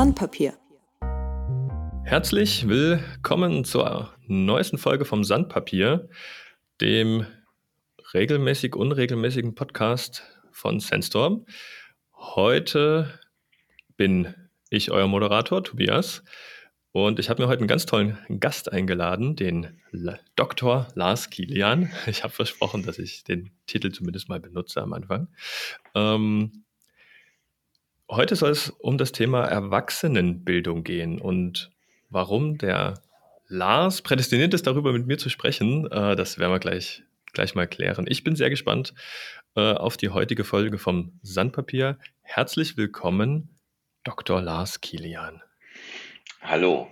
Sandpapier. Herzlich willkommen zur neuesten Folge vom Sandpapier, dem regelmäßig unregelmäßigen Podcast von Sandstorm. Heute bin ich euer Moderator Tobias und ich habe mir heute einen ganz tollen Gast eingeladen, den Dr. Lars Kilian. Ich habe versprochen, dass ich den Titel zumindest mal benutze am Anfang. Ähm, heute soll es um das Thema Erwachsenenbildung gehen und warum der Lars prädestiniert ist, darüber mit mir zu sprechen. Äh, das werden wir gleich, gleich mal klären. Ich bin sehr gespannt äh, auf die heutige Folge vom Sandpapier. Herzlich willkommen, Dr. Lars Kilian. Hallo.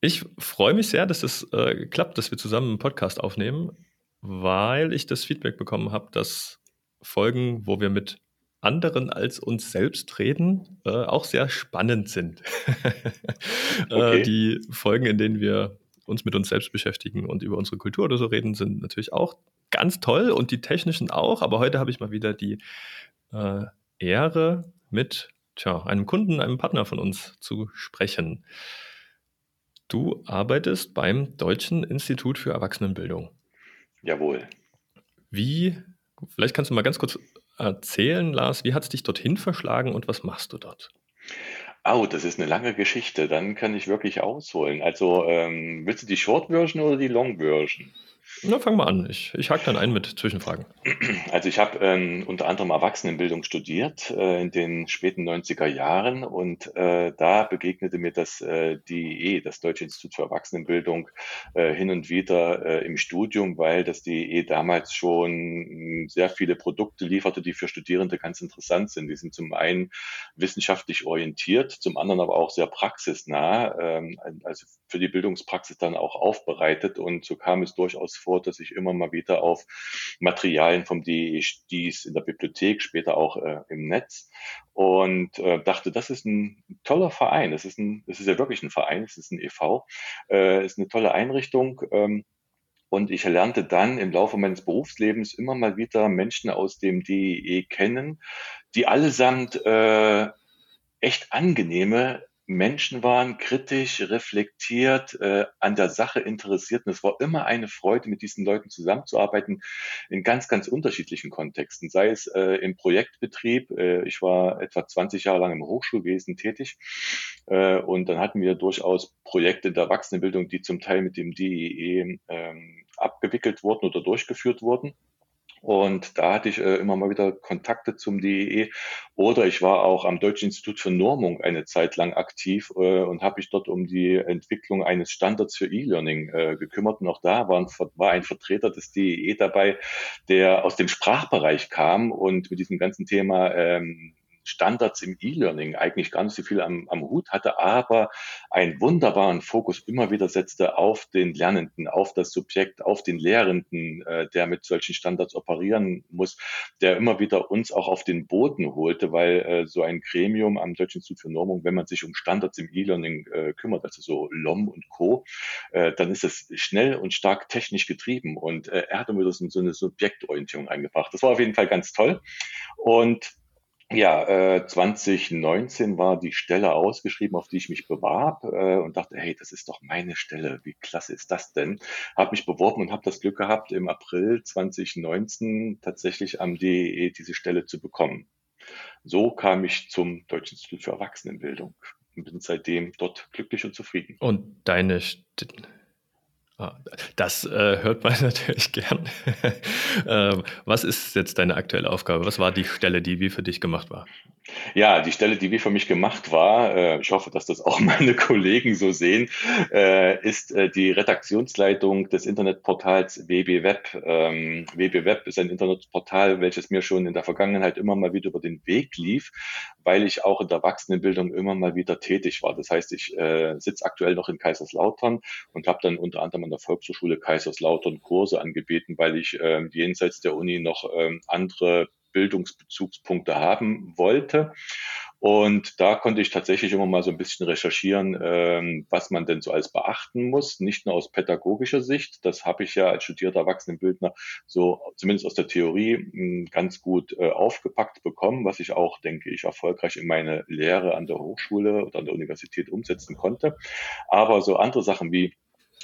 Ich freue mich sehr, dass es äh, klappt, dass wir zusammen einen Podcast aufnehmen, weil ich das Feedback bekommen habe, dass Folgen, wo wir mit anderen als uns selbst reden, äh, auch sehr spannend sind. Äh, okay. äh, die Folgen, in denen wir uns mit uns selbst beschäftigen und über unsere Kultur oder so reden, sind natürlich auch ganz toll und die technischen auch. Aber heute habe ich mal wieder die äh, Ehre, mit tja, einem Kunden, einem Partner von uns zu sprechen. Du arbeitest beim Deutschen Institut für Erwachsenenbildung. Jawohl. Wie, vielleicht kannst du mal ganz kurz erzählen, Lars, wie hat es dich dorthin verschlagen und was machst du dort? Oh, das ist eine lange Geschichte. Dann kann ich wirklich ausholen. Also, ähm, willst du die Short Version oder die Long Version? Na, fang mal an. Ich, ich hake dann ein mit Zwischenfragen. Also ich habe ähm, unter anderem Erwachsenenbildung studiert äh, in den späten 90er Jahren und äh, da begegnete mir das äh, DIE, das Deutsche Institut für Erwachsenenbildung, äh, hin und wieder äh, im Studium, weil das DIE damals schon hm, sehr viele Produkte lieferte, die für Studierende ganz interessant sind. Die sind zum einen wissenschaftlich orientiert, zum anderen aber auch sehr praxisnah, ähm, also für die Bildungspraxis dann auch aufbereitet und so kam es durchaus vor, dass ich immer mal wieder auf Materialien vom DE stieß in der Bibliothek, später auch äh, im Netz und äh, dachte, das ist ein toller Verein. Das ist ein, das ist ja wirklich ein Verein, es ist ein EV, äh, ist eine tolle Einrichtung. Ähm, und ich lernte dann im Laufe meines Berufslebens immer mal wieder Menschen aus dem DEE kennen, die allesamt äh, echt angenehme Menschen waren kritisch, reflektiert, äh, an der Sache interessiert. Und es war immer eine Freude, mit diesen Leuten zusammenzuarbeiten in ganz, ganz unterschiedlichen Kontexten. Sei es äh, im Projektbetrieb. Äh, ich war etwa 20 Jahre lang im Hochschulwesen tätig. Äh, und dann hatten wir durchaus Projekte der Erwachsenenbildung, die zum Teil mit dem DEE ähm, abgewickelt wurden oder durchgeführt wurden. Und da hatte ich äh, immer mal wieder Kontakte zum DEE. Oder ich war auch am Deutschen Institut für Normung eine Zeit lang aktiv äh, und habe mich dort um die Entwicklung eines Standards für E-Learning äh, gekümmert. Und auch da war ein, war ein Vertreter des DEE dabei, der aus dem Sprachbereich kam und mit diesem ganzen Thema ähm, Standards im E-Learning eigentlich gar nicht so viel am, am Hut hatte, aber einen wunderbaren Fokus immer wieder setzte auf den Lernenden, auf das Subjekt, auf den Lehrenden, äh, der mit solchen Standards operieren muss, der immer wieder uns auch auf den Boden holte, weil äh, so ein Gremium am Deutschen Institut für Normung, wenn man sich um Standards im E-Learning äh, kümmert, also so LOM und Co., äh, dann ist es schnell und stark technisch getrieben und äh, er hat immer so eine Subjektorientierung eingebracht. Das war auf jeden Fall ganz toll und ja, äh, 2019 war die Stelle ausgeschrieben, auf die ich mich bewarb äh, und dachte, hey, das ist doch meine Stelle. Wie klasse ist das denn? Habe mich beworben und habe das Glück gehabt, im April 2019 tatsächlich am DEE diese Stelle zu bekommen. So kam ich zum Deutschen Institut für Erwachsenenbildung und bin seitdem dort glücklich und zufrieden. Und deine St das äh, hört man natürlich gern. äh, was ist jetzt deine aktuelle Aufgabe? Was war die Stelle, die wie für dich gemacht war? Ja, die Stelle, die wie für mich gemacht war, äh, ich hoffe, dass das auch meine Kollegen so sehen, äh, ist äh, die Redaktionsleitung des Internetportals WBWeb. Ähm, WBWeb ist ein Internetportal, welches mir schon in der Vergangenheit immer mal wieder über den Weg lief, weil ich auch in der Erwachsenenbildung immer mal wieder tätig war. Das heißt, ich äh, sitze aktuell noch in Kaiserslautern und habe dann unter anderem an der Volkshochschule Kaiserslautern Kurse angebeten, weil ich äh, jenseits der Uni noch äh, andere Bildungsbezugspunkte haben wollte. Und da konnte ich tatsächlich immer mal so ein bisschen recherchieren, ähm, was man denn so alles beachten muss, nicht nur aus pädagogischer Sicht. Das habe ich ja als studierter Erwachsenenbildner so zumindest aus der Theorie hm, ganz gut äh, aufgepackt bekommen, was ich auch, denke ich, erfolgreich in meine Lehre an der Hochschule oder an der Universität umsetzen konnte. Aber so andere Sachen wie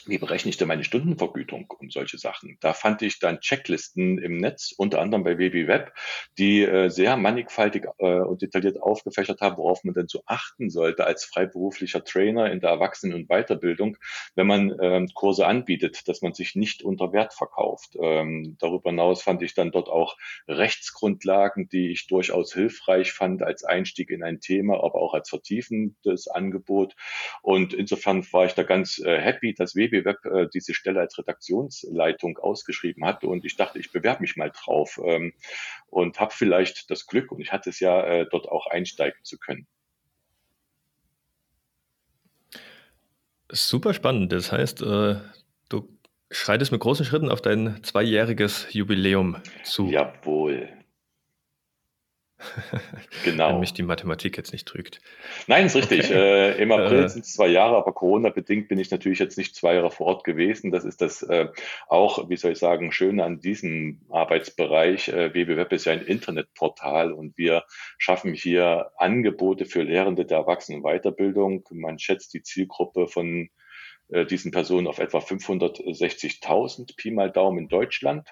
wie berechne ich denn meine Stundenvergütung und solche Sachen? Da fand ich dann Checklisten im Netz, unter anderem bei WBWeb, die äh, sehr mannigfaltig äh, und detailliert aufgefächert haben, worauf man denn so achten sollte als freiberuflicher Trainer in der Erwachsenen- und Weiterbildung, wenn man ähm, Kurse anbietet, dass man sich nicht unter Wert verkauft. Ähm, darüber hinaus fand ich dann dort auch Rechtsgrundlagen, die ich durchaus hilfreich fand als Einstieg in ein Thema, aber auch als vertiefendes Angebot. Und insofern war ich da ganz äh, happy, dass WBWeb BBWeb äh, diese Stelle als Redaktionsleitung ausgeschrieben hatte und ich dachte, ich bewerbe mich mal drauf ähm, und habe vielleicht das Glück und ich hatte es ja, äh, dort auch einsteigen zu können. Super spannend. Das heißt, äh, du schreitest mit großen Schritten auf dein zweijähriges Jubiläum zu. Jawohl. Genau. Wenn mich die Mathematik jetzt nicht trügt. Nein, ist richtig. Okay. Äh, Im April äh, sind es zwei Jahre, aber Corona-bedingt bin ich natürlich jetzt nicht zwei Jahre vor Ort gewesen. Das ist das äh, auch, wie soll ich sagen, Schöne an diesem Arbeitsbereich. Äh, WBWeb ist ja ein Internetportal und wir schaffen hier Angebote für Lehrende der Erwachsenenweiterbildung. Man schätzt die Zielgruppe von äh, diesen Personen auf etwa 560.000 Pi mal Daumen in Deutschland.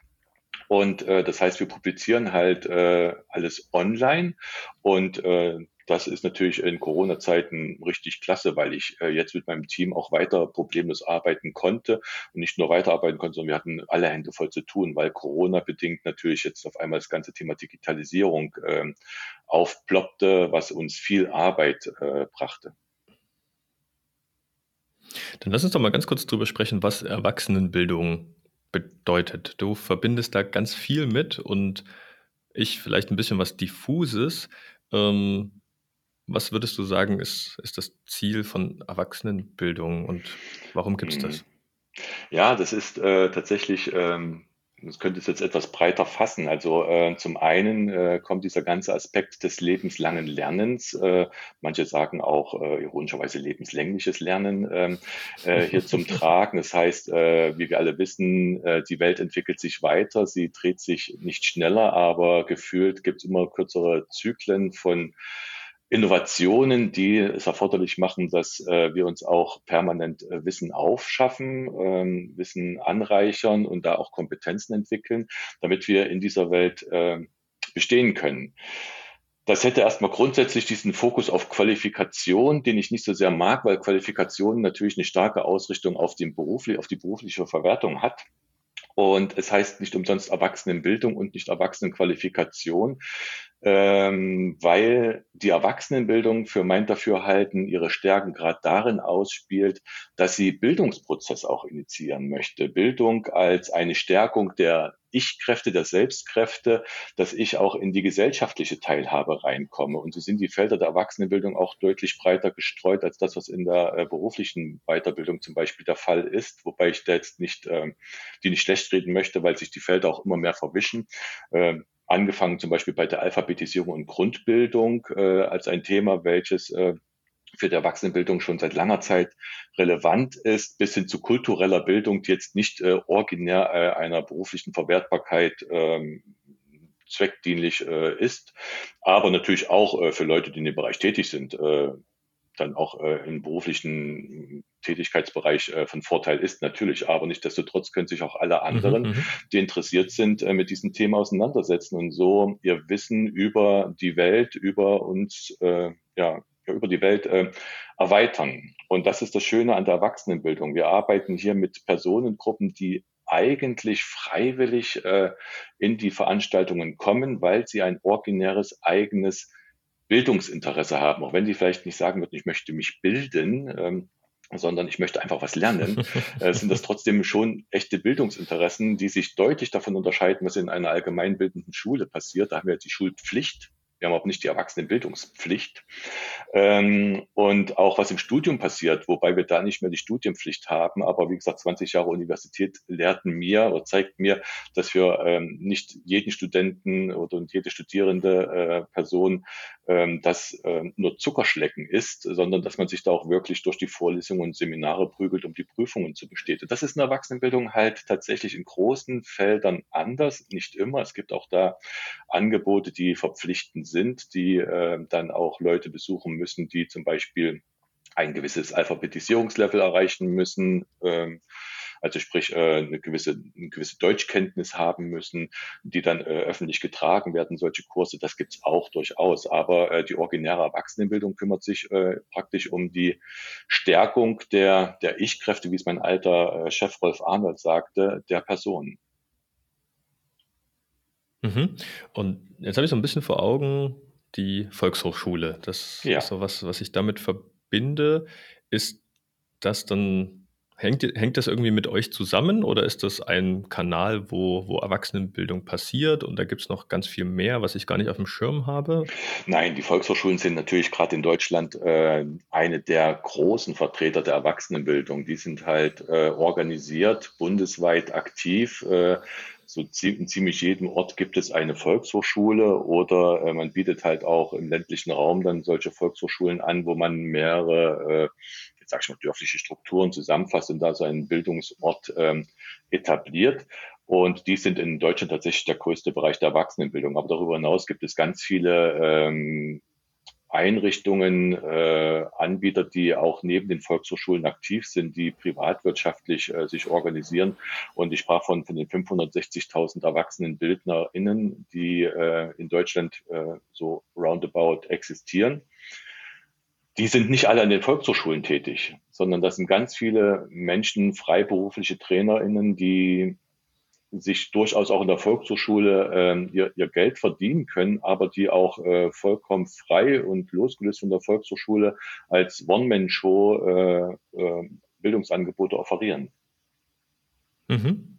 Und äh, das heißt, wir publizieren halt äh, alles online und äh, das ist natürlich in Corona-Zeiten richtig klasse, weil ich äh, jetzt mit meinem Team auch weiter problemlos arbeiten konnte und nicht nur weiterarbeiten konnte, sondern wir hatten alle Hände voll zu tun, weil Corona bedingt natürlich jetzt auf einmal das ganze Thema Digitalisierung äh, aufploppte, was uns viel Arbeit äh, brachte. Dann lass uns doch mal ganz kurz drüber sprechen, was Erwachsenenbildung bedeutet. Du verbindest da ganz viel mit und ich vielleicht ein bisschen was Diffuses. Ähm, was würdest du sagen, ist, ist das Ziel von Erwachsenenbildung und warum gibt es das? Ja, das ist äh, tatsächlich ähm, das könnte es jetzt etwas breiter fassen. Also äh, zum einen äh, kommt dieser ganze Aspekt des lebenslangen Lernens, äh, manche sagen auch äh, ironischerweise lebenslängliches Lernen ähm, äh, hier zum Tragen. Das heißt, äh, wie wir alle wissen, die Welt entwickelt sich weiter, sie dreht sich nicht schneller, aber gefühlt gibt es immer kürzere Zyklen von Innovationen, die es erforderlich machen, dass äh, wir uns auch permanent äh, Wissen aufschaffen, ähm, Wissen anreichern und da auch Kompetenzen entwickeln, damit wir in dieser Welt äh, bestehen können. Das hätte erstmal grundsätzlich diesen Fokus auf Qualifikation, den ich nicht so sehr mag, weil Qualifikation natürlich eine starke Ausrichtung auf, den beruflich, auf die berufliche Verwertung hat. Und es heißt nicht umsonst Erwachsenenbildung und nicht Erwachsenenqualifikation, ähm, weil die Erwachsenenbildung für mein Dafürhalten ihre Stärken gerade darin ausspielt, dass sie Bildungsprozess auch initiieren möchte. Bildung als eine Stärkung der Ich-Kräfte, der Selbstkräfte, dass ich auch in die gesellschaftliche Teilhabe reinkomme. Und so sind die Felder der Erwachsenenbildung auch deutlich breiter gestreut als das, was in der äh, beruflichen Weiterbildung zum Beispiel der Fall ist, wobei ich da jetzt nicht, äh, die nicht schlecht reden möchte, weil sich die Felder auch immer mehr verwischen. Äh, angefangen zum Beispiel bei der Alphabetisierung und Grundbildung äh, als ein Thema, welches äh, für die Erwachsenenbildung schon seit langer Zeit relevant ist, bis hin zu kultureller Bildung, die jetzt nicht äh, originär äh, einer beruflichen Verwertbarkeit ähm, zweckdienlich äh, ist, aber natürlich auch äh, für Leute, die in dem Bereich tätig sind, äh, dann auch äh, im beruflichen Tätigkeitsbereich äh, von Vorteil ist, natürlich. Aber nichtsdestotrotz können sich auch alle mhm, anderen, mhm, die interessiert sind, äh, mit diesem Thema auseinandersetzen und so ihr Wissen über die Welt, über uns, äh, ja, über die Welt äh, erweitern. Und das ist das Schöne an der Erwachsenenbildung. Wir arbeiten hier mit Personengruppen, die eigentlich freiwillig äh, in die Veranstaltungen kommen, weil sie ein originäres eigenes Bildungsinteresse haben, auch wenn sie vielleicht nicht sagen würden, ich möchte mich bilden, ähm, sondern ich möchte einfach was lernen, äh, sind das trotzdem schon echte Bildungsinteressen, die sich deutlich davon unterscheiden, was in einer allgemeinbildenden Schule passiert. Da haben wir die Schulpflicht, wir haben auch nicht die Erwachsenenbildungspflicht. Ähm, und auch was im Studium passiert, wobei wir da nicht mehr die Studienpflicht haben. Aber wie gesagt, 20 Jahre Universität lehrten mir oder zeigt mir, dass wir ähm, nicht jeden Studenten oder jede studierende äh, Person ähm, das äh, nur Zuckerschlecken ist, sondern dass man sich da auch wirklich durch die Vorlesungen und Seminare prügelt, um die Prüfungen zu bestehen. Das ist in der Erwachsenenbildung halt tatsächlich in großen Feldern anders, nicht immer. Es gibt auch da Angebote, die verpflichtend sind, die äh, dann auch Leute besuchen müssen, die zum Beispiel ein gewisses Alphabetisierungslevel erreichen müssen. Ähm, also sprich äh, eine gewisse, eine gewisse Deutschkenntnis haben müssen, die dann äh, öffentlich getragen werden, solche Kurse, das gibt's auch durchaus. Aber äh, die originäre Erwachsenenbildung kümmert sich äh, praktisch um die Stärkung der, der Ich-Kräfte, wie es mein alter äh, Chef Rolf Arnold sagte, der Person. Mhm. Und jetzt habe ich so ein bisschen vor Augen die Volkshochschule. Das ja. ist so was, was ich damit verbinde. Ist das dann Hängt, hängt das irgendwie mit euch zusammen oder ist das ein Kanal, wo, wo Erwachsenenbildung passiert und da gibt es noch ganz viel mehr, was ich gar nicht auf dem Schirm habe? Nein, die Volkshochschulen sind natürlich gerade in Deutschland äh, eine der großen Vertreter der Erwachsenenbildung. Die sind halt äh, organisiert, bundesweit aktiv. Äh, so in ziemlich jedem Ort gibt es eine Volkshochschule oder äh, man bietet halt auch im ländlichen Raum dann solche Volkshochschulen an, wo man mehrere äh, sag ich mal, dörfliche Strukturen zusammenfasst und da so einen Bildungsort ähm, etabliert. Und die sind in Deutschland tatsächlich der größte Bereich der Erwachsenenbildung. Aber darüber hinaus gibt es ganz viele ähm, Einrichtungen, äh, Anbieter, die auch neben den Volkshochschulen aktiv sind, die privatwirtschaftlich äh, sich organisieren. Und ich sprach von, von den 560.000 erwachsenen BildnerInnen, die äh, in Deutschland äh, so roundabout existieren die sind nicht alle an den Volkshochschulen tätig, sondern das sind ganz viele Menschen, freiberufliche TrainerInnen, die sich durchaus auch in der Volkshochschule äh, ihr, ihr Geld verdienen können, aber die auch äh, vollkommen frei und losgelöst von der Volkshochschule als One-Man-Show äh, äh, Bildungsangebote offerieren. Mhm.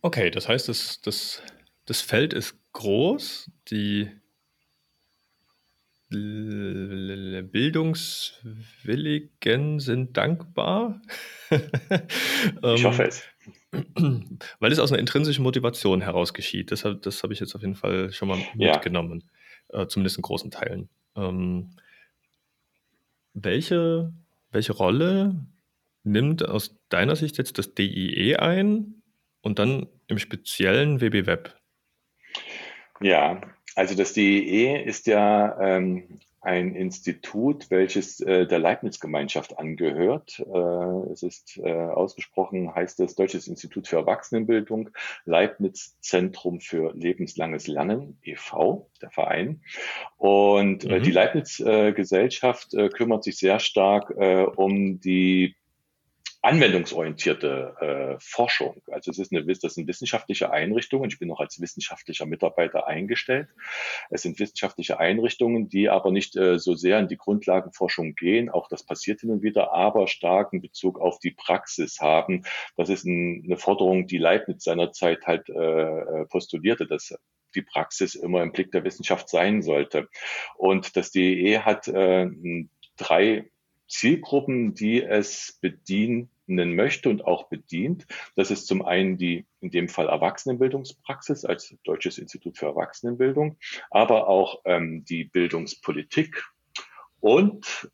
Okay, das heißt, das, das, das Feld ist groß, die Bildungswilligen sind dankbar. ich hoffe es. Weil es aus einer intrinsischen Motivation heraus geschieht. Das, das habe ich jetzt auf jeden Fall schon mal mitgenommen. Ja. Äh, zumindest in großen Teilen. Ähm, welche, welche Rolle nimmt aus deiner Sicht jetzt das DIE ein und dann im speziellen WB Web? Ja, also das DEE ist ja ähm, ein Institut, welches äh, der Leibniz-Gemeinschaft angehört. Äh, es ist äh, ausgesprochen, heißt es Deutsches Institut für Erwachsenenbildung, Leibniz Zentrum für lebenslanges Lernen, e.V., der Verein. Und äh, mhm. die Leibniz-Gesellschaft äh, kümmert sich sehr stark äh, um die anwendungsorientierte äh, Forschung. Also es ist eine, das sind wissenschaftliche Einrichtungen. Ich bin noch als wissenschaftlicher Mitarbeiter eingestellt. Es sind wissenschaftliche Einrichtungen, die aber nicht äh, so sehr in die Grundlagenforschung gehen. Auch das passiert hin und wieder, aber starken Bezug auf die Praxis haben. Das ist ein, eine Forderung, die Leibniz seinerzeit halt äh, äh postulierte, dass die Praxis immer im Blick der Wissenschaft sein sollte. Und das DEE hat äh, drei Zielgruppen, die es bedienen möchte und auch bedient. Das ist zum einen die, in dem Fall Erwachsenenbildungspraxis als Deutsches Institut für Erwachsenenbildung, aber auch ähm, die Bildungspolitik und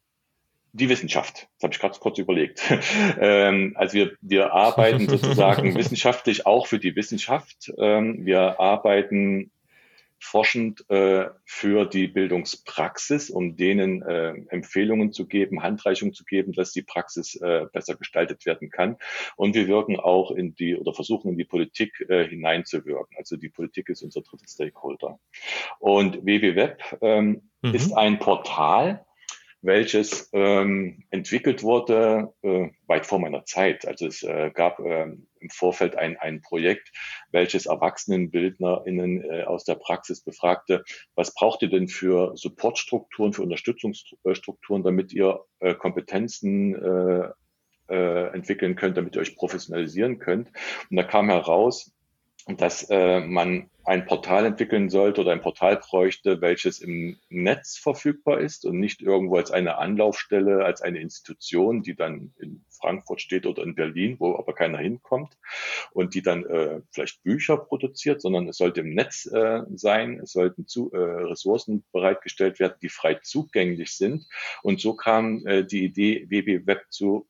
die Wissenschaft. Das habe ich gerade kurz überlegt. ähm, also wir, wir arbeiten sozusagen wissenschaftlich auch für die Wissenschaft. Ähm, wir arbeiten forschend äh, für die Bildungspraxis, um denen äh, Empfehlungen zu geben, Handreichungen zu geben, dass die Praxis äh, besser gestaltet werden kann. Und wir wirken auch in die oder versuchen in die Politik äh, hineinzuwirken. Also die Politik ist unser dritter Stakeholder. Und WWWeb ähm, mhm. ist ein Portal, welches ähm, entwickelt wurde äh, weit vor meiner Zeit. Also es äh, gab äh, im Vorfeld ein, ein Projekt, welches ErwachsenenbildnerInnen äh, aus der Praxis befragte, was braucht ihr denn für Supportstrukturen, für Unterstützungsstrukturen, damit ihr äh, Kompetenzen äh, äh, entwickeln könnt, damit ihr euch professionalisieren könnt. Und da kam heraus, dass äh, man ein Portal entwickeln sollte oder ein Portal bräuchte, welches im Netz verfügbar ist und nicht irgendwo als eine Anlaufstelle, als eine Institution, die dann in Frankfurt steht oder in Berlin, wo aber keiner hinkommt und die dann äh, vielleicht Bücher produziert, sondern es sollte im Netz äh, sein, es sollten zu, äh, Ressourcen bereitgestellt werden, die frei zugänglich sind. Und so kam äh, die Idee, WB Web zu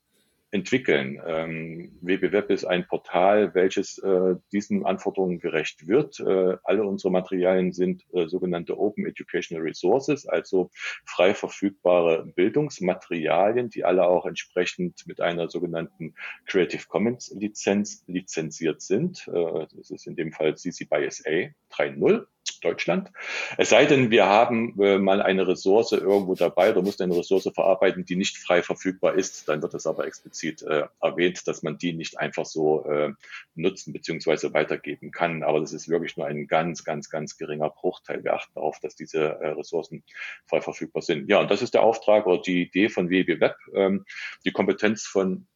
entwickeln. Ähm, WBWeb ist ein Portal, welches äh, diesen Anforderungen gerecht wird. Äh, alle unsere Materialien sind äh, sogenannte Open Educational Resources, also frei verfügbare Bildungsmaterialien, die alle auch entsprechend mit einer sogenannten Creative Commons Lizenz lizenziert sind. Äh, das ist in dem Fall CC by SA 3.0. Deutschland. Es sei denn, wir haben äh, mal eine Ressource irgendwo dabei oder müssen eine Ressource verarbeiten, die nicht frei verfügbar ist. Dann wird es aber explizit äh, erwähnt, dass man die nicht einfach so äh, nutzen bzw. weitergeben kann. Aber das ist wirklich nur ein ganz, ganz, ganz geringer Bruchteil. Wir achten darauf, dass diese äh, Ressourcen frei verfügbar sind. Ja, und das ist der Auftrag oder die Idee von WB Web, ähm, die Kompetenz von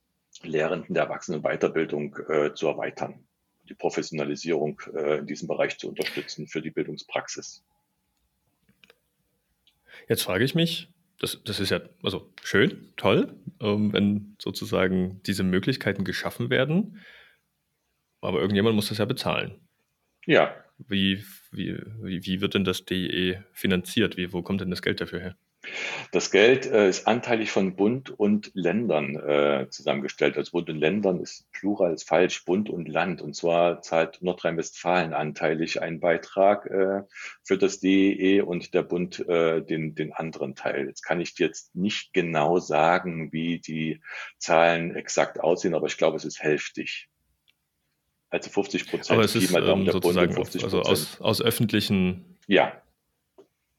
Lehrenden der Erwachsenenweiterbildung äh, zu erweitern die Professionalisierung äh, in diesem Bereich zu unterstützen für die Bildungspraxis. Jetzt frage ich mich, das, das ist ja also schön, toll, ähm, wenn sozusagen diese Möglichkeiten geschaffen werden, aber irgendjemand muss das ja bezahlen. Ja. Wie, wie, wie wird denn das DE finanziert? Wie, wo kommt denn das Geld dafür her? Das Geld äh, ist anteilig von Bund und Ländern äh, zusammengestellt. Also Bund und Ländern ist Plural ist falsch, Bund und Land. Und zwar zahlt Nordrhein-Westfalen anteilig einen Beitrag äh, für das DEE und der Bund äh, den, den anderen Teil. Jetzt kann ich jetzt nicht genau sagen, wie die Zahlen exakt aussehen, aber ich glaube, es ist hälftig. Also 50 Prozent. Aber es ist ähm, sozusagen also aus, aus öffentlichen ja.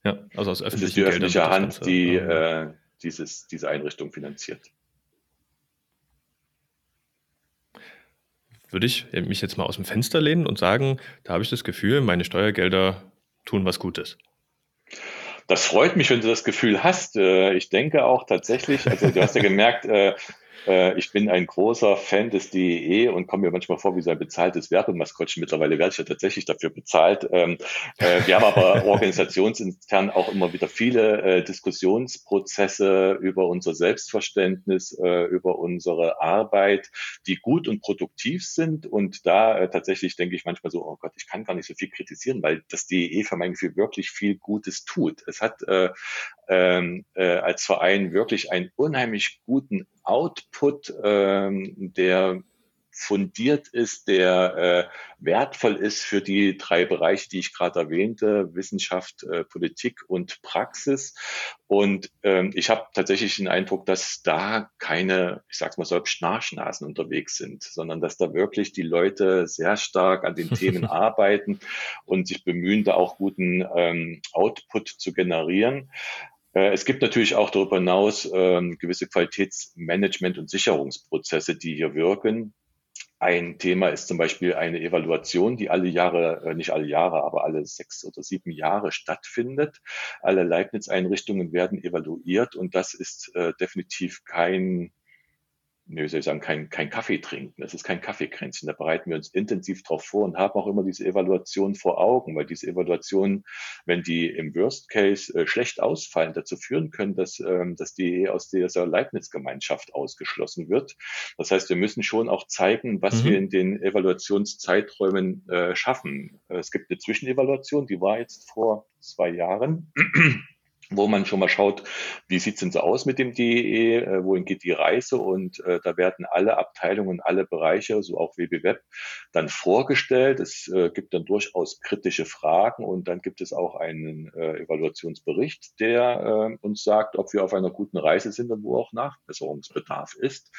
Ja, also aus öffentlichen Es ist die öffentliche Hand, die äh, dieses, diese Einrichtung finanziert. Würde ich mich jetzt mal aus dem Fenster lehnen und sagen, da habe ich das Gefühl, meine Steuergelder tun was Gutes. Das freut mich, wenn du das Gefühl hast. Äh, ich denke auch tatsächlich, also du hast ja gemerkt, äh, ich bin ein großer Fan des DEE und komme mir manchmal vor wie so ein bezahltes Werbemaskottchen. Mittlerweile werde ich ja tatsächlich dafür bezahlt. Ähm, äh, wir haben aber organisationsintern auch immer wieder viele äh, Diskussionsprozesse über unser Selbstverständnis, äh, über unsere Arbeit, die gut und produktiv sind. Und da äh, tatsächlich denke ich manchmal so, oh Gott, ich kann gar nicht so viel kritisieren, weil das DEE für mein Gefühl wirklich viel Gutes tut. Es hat äh, ähm, äh, als Verein wirklich einen unheimlich guten Output, ähm, der fundiert ist, der äh, wertvoll ist für die drei Bereiche, die ich gerade erwähnte, Wissenschaft, äh, Politik und Praxis. Und ähm, ich habe tatsächlich den Eindruck, dass da keine, ich sag's mal so, Schnarchnasen unterwegs sind, sondern dass da wirklich die Leute sehr stark an den Themen arbeiten und sich bemühen, da auch guten ähm, Output zu generieren. Äh, es gibt natürlich auch darüber hinaus ähm, gewisse Qualitätsmanagement- und Sicherungsprozesse, die hier wirken. Ein Thema ist zum Beispiel eine Evaluation, die alle Jahre, äh, nicht alle Jahre, aber alle sechs oder sieben Jahre stattfindet. Alle Leibniz-Einrichtungen werden evaluiert und das ist äh, definitiv kein wie soll ich sagen, kein, kein Kaffee trinken. Das ist kein Kaffeekränzchen. Da bereiten wir uns intensiv drauf vor und haben auch immer diese Evaluation vor Augen, weil diese Evaluationen, wenn die im Worst Case äh, schlecht ausfallen, dazu führen können, dass, ähm, dass die aus dieser Leibniz-Gemeinschaft ausgeschlossen wird. Das heißt, wir müssen schon auch zeigen, was mhm. wir in den Evaluationszeiträumen äh, schaffen. Es gibt eine Zwischenevaluation, die war jetzt vor zwei Jahren wo man schon mal schaut, wie sieht's denn so aus mit dem DEE, äh, wohin geht die Reise und äh, da werden alle Abteilungen, alle Bereiche, so auch WB Web, dann vorgestellt. Es äh, gibt dann durchaus kritische Fragen und dann gibt es auch einen äh, Evaluationsbericht, der äh, uns sagt, ob wir auf einer guten Reise sind und wo auch Nachbesserungsbedarf ist.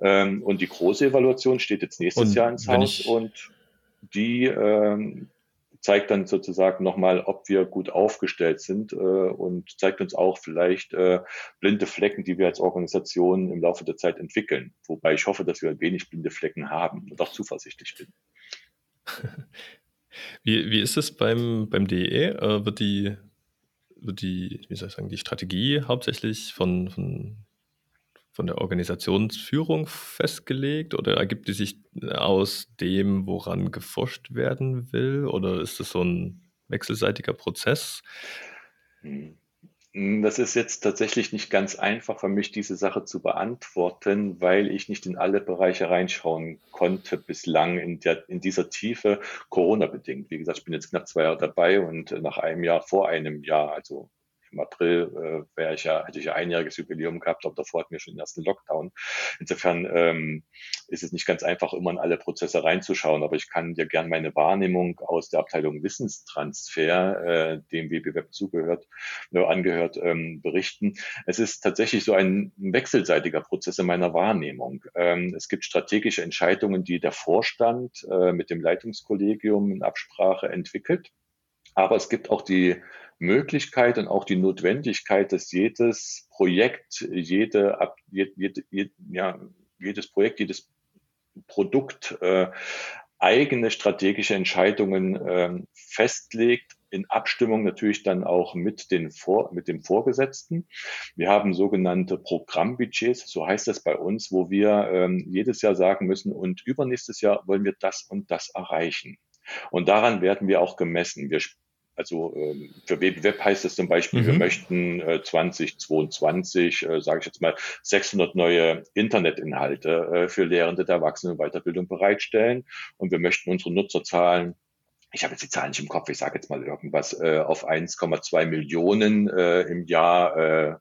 Ähm, und die große Evaluation steht jetzt nächstes und Jahr ins Haus und die ähm, zeigt dann sozusagen nochmal, ob wir gut aufgestellt sind äh, und zeigt uns auch vielleicht äh, blinde Flecken, die wir als Organisation im Laufe der Zeit entwickeln. Wobei ich hoffe, dass wir ein wenig blinde Flecken haben und auch zuversichtlich bin. Wie, wie ist es beim, beim DE? Äh, wird die, wird die, wie soll ich sagen, die Strategie hauptsächlich von, von von der Organisationsführung festgelegt oder ergibt die sich aus dem, woran geforscht werden will? Oder ist das so ein wechselseitiger Prozess? Hm. Das ist jetzt tatsächlich nicht ganz einfach für mich, diese Sache zu beantworten, weil ich nicht in alle Bereiche reinschauen konnte bislang in, der, in dieser Tiefe, Corona-bedingt. Wie gesagt, ich bin jetzt knapp zwei Jahre dabei und nach einem Jahr, vor einem Jahr, also im April äh, wäre ich ja, hätte ich ja einjähriges Jubiläum gehabt, aber davor hatten wir schon den ersten Lockdown. Insofern ähm, ist es nicht ganz einfach, immer in alle Prozesse reinzuschauen, aber ich kann dir gern meine Wahrnehmung aus der Abteilung Wissenstransfer, äh, dem WBWeb zugehört, äh, angehört, ähm, berichten. Es ist tatsächlich so ein wechselseitiger Prozess in meiner Wahrnehmung. Ähm, es gibt strategische Entscheidungen, die der Vorstand äh, mit dem Leitungskollegium in Absprache entwickelt. Aber es gibt auch die Möglichkeit und auch die Notwendigkeit, dass jedes Projekt, jede, jede, jede ja, jedes Projekt, jedes Produkt äh, eigene strategische Entscheidungen äh, festlegt, in Abstimmung natürlich dann auch mit, den Vor mit dem Vorgesetzten. Wir haben sogenannte Programmbudgets, so heißt das bei uns, wo wir ähm, jedes Jahr sagen müssen, und übernächstes Jahr wollen wir das und das erreichen. Und daran werden wir auch gemessen. Wir also ähm, für WebWeb heißt es zum Beispiel, mhm. wir möchten äh, 2022, äh, sage ich jetzt mal, 600 neue Internetinhalte äh, für Lehrende der Erwachsenen- und Weiterbildung bereitstellen und wir möchten unsere Nutzerzahlen ich habe jetzt die Zahlen nicht im Kopf, ich sage jetzt mal irgendwas, äh, auf 1,2 Millionen äh, im Jahr äh,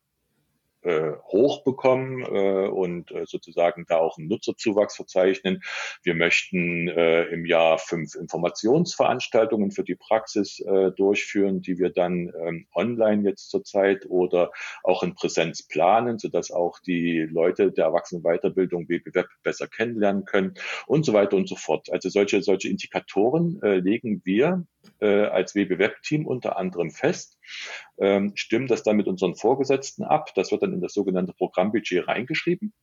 äh, hochbekommen äh, und äh, sozusagen da auch einen Nutzerzuwachs verzeichnen. Wir möchten äh, im Jahr fünf Informationsveranstaltungen für die Praxis äh, durchführen, die wir dann ähm, online jetzt zurzeit oder auch in Präsenz planen, sodass auch die Leute der Erwachsenenweiterbildung BBWeb besser kennenlernen können und so weiter und so fort. Also solche, solche Indikatoren äh, legen wir äh, als WB-Web-Team unter anderem fest, ähm, stimmen das dann mit unseren Vorgesetzten ab. Das wird dann in das sogenannte Programmbudget reingeschrieben.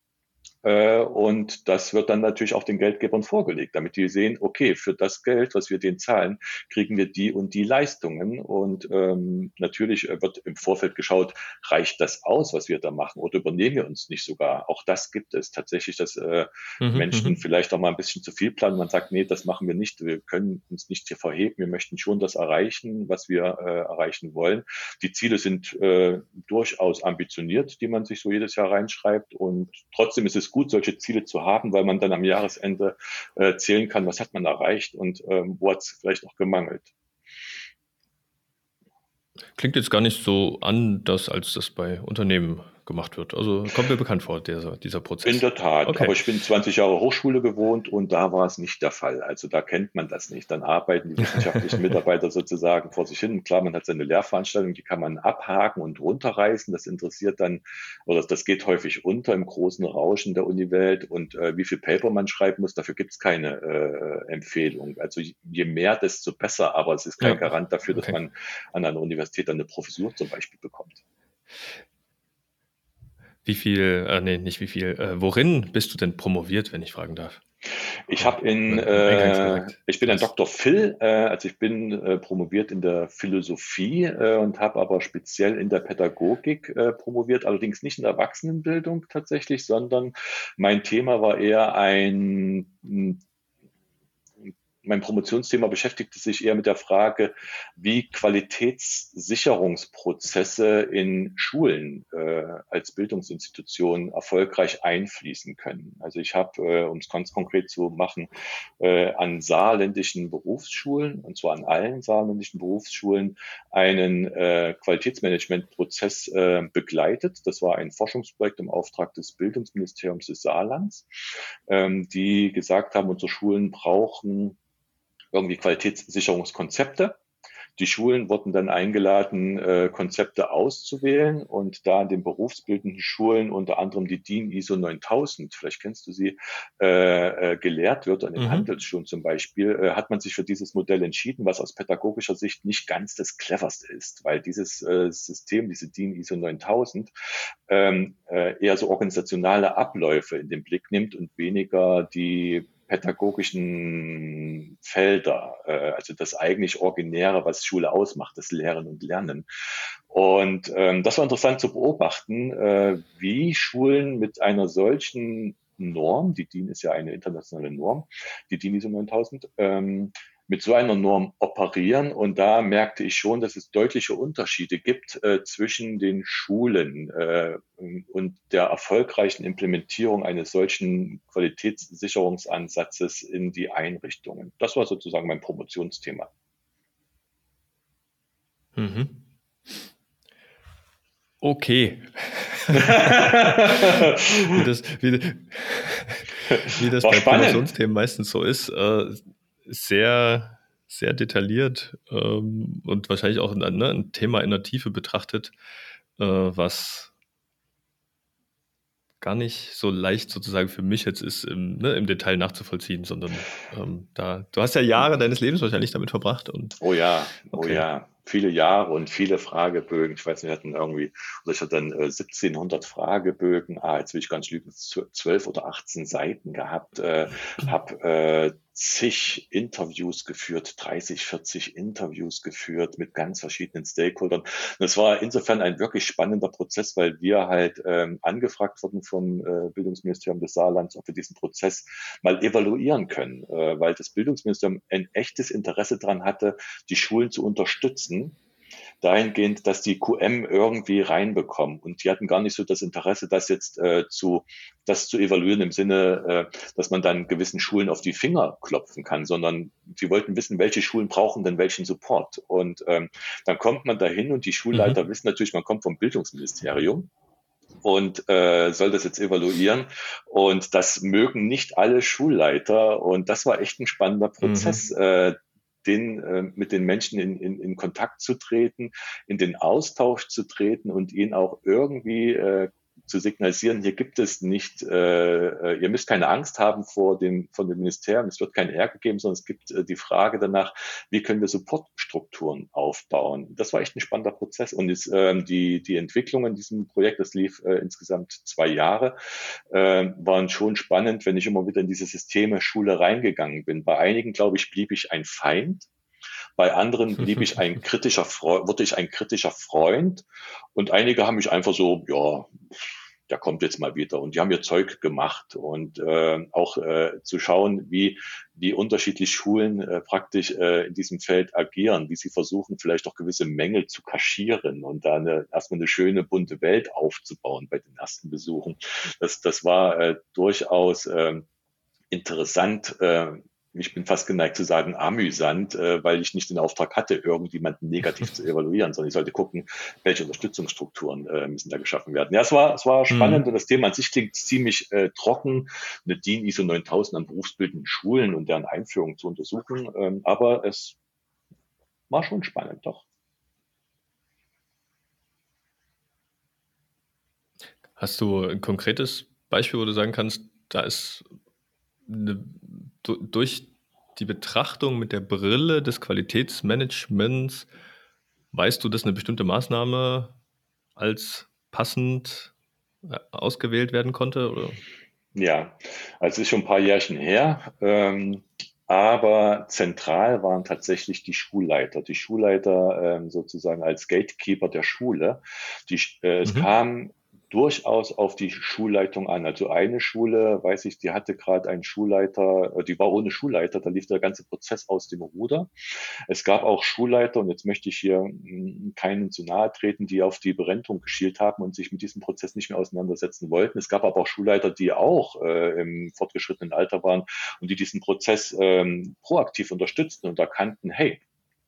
Äh, und das wird dann natürlich auch den Geldgebern vorgelegt, damit die sehen, okay, für das Geld, was wir denen zahlen, kriegen wir die und die Leistungen. Und ähm, natürlich äh, wird im Vorfeld geschaut, reicht das aus, was wir da machen, oder übernehmen wir uns nicht sogar? Auch das gibt es tatsächlich, dass äh, mhm, Menschen mhm. vielleicht auch mal ein bisschen zu viel planen. Man sagt, nee, das machen wir nicht, wir können uns nicht hier verheben, wir möchten schon das erreichen, was wir äh, erreichen wollen. Die Ziele sind äh, durchaus ambitioniert, die man sich so jedes Jahr reinschreibt. Und trotzdem ist es gut, solche Ziele zu haben, weil man dann am Jahresende äh, zählen kann, was hat man erreicht und ähm, wo hat es vielleicht auch gemangelt. Klingt jetzt gar nicht so anders, als das bei Unternehmen gemacht wird. Also kommt mir bekannt vor, dieser, dieser Prozess. In der Tat, okay. aber ich bin 20 Jahre Hochschule gewohnt und da war es nicht der Fall. Also da kennt man das nicht. Dann arbeiten die wissenschaftlichen Mitarbeiter sozusagen vor sich hin. Klar, man hat seine Lehrveranstaltung, die kann man abhaken und runterreißen. Das interessiert dann, oder das geht häufig unter im großen Rauschen der Uniwelt und äh, wie viel Paper man schreiben muss, dafür gibt es keine äh, Empfehlung. Also je mehr, desto besser, aber es ist kein ja. Garant dafür, dass okay. man an einer Universität dann eine Professur zum Beispiel bekommt. Wie viel, äh, nee, nicht wie viel, äh, worin bist du denn promoviert, wenn ich fragen darf? Ich habe in, äh, ich bin ein Dr. Phil, äh, also ich bin äh, promoviert in der Philosophie äh, und habe aber speziell in der Pädagogik äh, promoviert, allerdings nicht in der Erwachsenenbildung tatsächlich, sondern mein Thema war eher ein mein Promotionsthema beschäftigte sich eher mit der Frage, wie Qualitätssicherungsprozesse in Schulen äh, als Bildungsinstitutionen erfolgreich einfließen können. Also ich habe, äh, um es ganz konkret zu machen, äh, an saarländischen Berufsschulen, und zwar an allen saarländischen Berufsschulen, einen äh, Qualitätsmanagementprozess äh, begleitet. Das war ein Forschungsprojekt im Auftrag des Bildungsministeriums des Saarlands, ähm, die gesagt haben, unsere Schulen brauchen irgendwie Qualitätssicherungskonzepte. Die Schulen wurden dann eingeladen, äh, Konzepte auszuwählen und da in den berufsbildenden Schulen unter anderem die DIN ISO 9000, vielleicht kennst du sie, äh, äh, gelehrt wird, an den mhm. Handelsschulen zum Beispiel, äh, hat man sich für dieses Modell entschieden, was aus pädagogischer Sicht nicht ganz das cleverste ist, weil dieses äh, System, diese DIN ISO 9000, ähm, äh, eher so organisationale Abläufe in den Blick nimmt und weniger die pädagogischen Felder, äh, also das eigentlich Originäre, was Schule ausmacht, das Lehren und Lernen. Und ähm, das war interessant zu beobachten, äh, wie Schulen mit einer solchen Norm, die DIN ist ja eine internationale Norm, die DIN ISO 9000, ähm, mit so einer Norm operieren. Und da merkte ich schon, dass es deutliche Unterschiede gibt äh, zwischen den Schulen äh, und der erfolgreichen Implementierung eines solchen Qualitätssicherungsansatzes in die Einrichtungen. Das war sozusagen mein Promotionsthema. Mhm. Okay. wie das, wie, wie das bei Promotionsthemen meistens so ist, äh, sehr, sehr detailliert ähm, und wahrscheinlich auch ne, ein Thema in der Tiefe betrachtet, äh, was gar nicht so leicht sozusagen für mich jetzt ist, im, ne, im Detail nachzuvollziehen, sondern ähm, da, du hast ja Jahre deines Lebens wahrscheinlich damit verbracht. Und, oh ja, oh okay. oh ja viele Jahre und viele Fragebögen. Ich weiß nicht, wir hatten irgendwie, oder ich hatte dann äh, 1700 Fragebögen, ah, jetzt will ich ganz lügen, 12 oder 18 Seiten gehabt, äh, habe äh, zig Interviews geführt, 30, 40 Interviews geführt mit ganz verschiedenen Stakeholdern. Und es war insofern ein wirklich spannender Prozess, weil wir halt ähm, angefragt wurden vom äh, Bildungsministerium des Saarlands, ob wir diesen Prozess mal evaluieren können, äh, weil das Bildungsministerium ein echtes Interesse daran hatte, die Schulen zu unterstützen dahingehend, dass die QM irgendwie reinbekommen. Und die hatten gar nicht so das Interesse, das jetzt äh, zu, das zu evaluieren im Sinne, äh, dass man dann gewissen Schulen auf die Finger klopfen kann, sondern sie wollten wissen, welche Schulen brauchen denn welchen Support. Und ähm, dann kommt man dahin und die Schulleiter mhm. wissen natürlich, man kommt vom Bildungsministerium und äh, soll das jetzt evaluieren. Und das mögen nicht alle Schulleiter. Und das war echt ein spannender Prozess, mhm. äh, den, äh, mit den Menschen in, in, in Kontakt zu treten, in den Austausch zu treten und ihnen auch irgendwie äh, zu signalisieren, hier gibt es nicht, äh, äh, ihr müsst keine Angst haben vor dem, von dem Ministerium, es wird kein Ärger geben, sondern es gibt äh, die Frage danach, wie können wir Supportstrukturen aufbauen. Das war echt ein spannender Prozess und ist, äh, die, die Entwicklung in diesem Projekt, das lief äh, insgesamt zwei Jahre, äh, waren schon spannend, wenn ich immer wieder in diese Systeme Schule reingegangen bin. Bei einigen, glaube ich, blieb ich ein Feind, bei anderen blieb ich ein kritischer Freund, wurde ich ein kritischer Freund und einige haben mich einfach so, ja, der kommt jetzt mal wieder. Und die haben ihr Zeug gemacht und äh, auch äh, zu schauen, wie, wie unterschiedlich Schulen äh, praktisch äh, in diesem Feld agieren, wie sie versuchen, vielleicht auch gewisse Mängel zu kaschieren und da eine, erstmal eine schöne bunte Welt aufzubauen bei den ersten Besuchen. Das, das war äh, durchaus äh, interessant, äh, ich bin fast geneigt zu sagen, amüsant, äh, weil ich nicht den Auftrag hatte, irgendjemanden negativ zu evaluieren, sondern ich sollte gucken, welche Unterstützungsstrukturen äh, müssen da geschaffen werden. Ja, es war, es war spannend mhm. und das Thema an sich klingt ziemlich äh, trocken, eine DIN ISO 9000 an berufsbildenden Schulen und deren Einführung zu untersuchen, ähm, aber es war schon spannend, doch. Hast du ein konkretes Beispiel, wo du sagen kannst, da ist eine durch die Betrachtung mit der Brille des Qualitätsmanagements weißt du, dass eine bestimmte Maßnahme als passend äh, ausgewählt werden konnte? Oder? Ja, also ist schon ein paar Jährchen her. Ähm, aber zentral waren tatsächlich die Schulleiter, die Schulleiter ähm, sozusagen als Gatekeeper der Schule. Die, äh, es mhm. kam durchaus auf die Schulleitung an. Also eine Schule, weiß ich, die hatte gerade einen Schulleiter, äh, die war ohne Schulleiter, da lief der ganze Prozess aus dem Ruder. Es gab auch Schulleiter, und jetzt möchte ich hier hm, keinen zu nahe treten, die auf die Berentung geschielt haben und sich mit diesem Prozess nicht mehr auseinandersetzen wollten. Es gab aber auch Schulleiter, die auch äh, im fortgeschrittenen Alter waren und die diesen Prozess ähm, proaktiv unterstützten und erkannten, hey,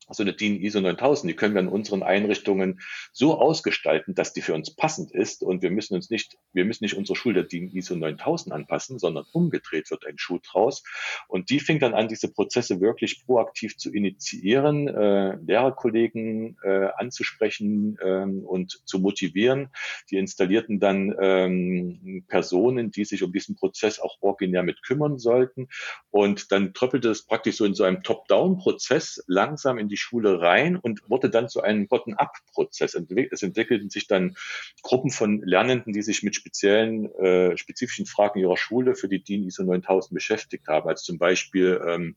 so eine DIN ISO 9000, die können wir in unseren Einrichtungen so ausgestalten, dass die für uns passend ist und wir müssen uns nicht, wir müssen nicht unsere Schule DIN ISO 9000 anpassen, sondern umgedreht wird ein Schuh draus. Und die fing dann an, diese Prozesse wirklich proaktiv zu initiieren, äh, Lehrerkollegen äh, anzusprechen äh, und zu motivieren. Die installierten dann ähm, Personen, die sich um diesen Prozess auch originär mit kümmern sollten. Und dann tröppelte es praktisch so in so einem Top-Down-Prozess langsam in die die Schule rein und wurde dann zu einem Bottom-up-Prozess. Es entwickelten sich dann Gruppen von Lernenden, die sich mit speziellen, äh, spezifischen Fragen ihrer Schule für die DIN ISO 9000 beschäftigt haben. Also zum Beispiel, ähm,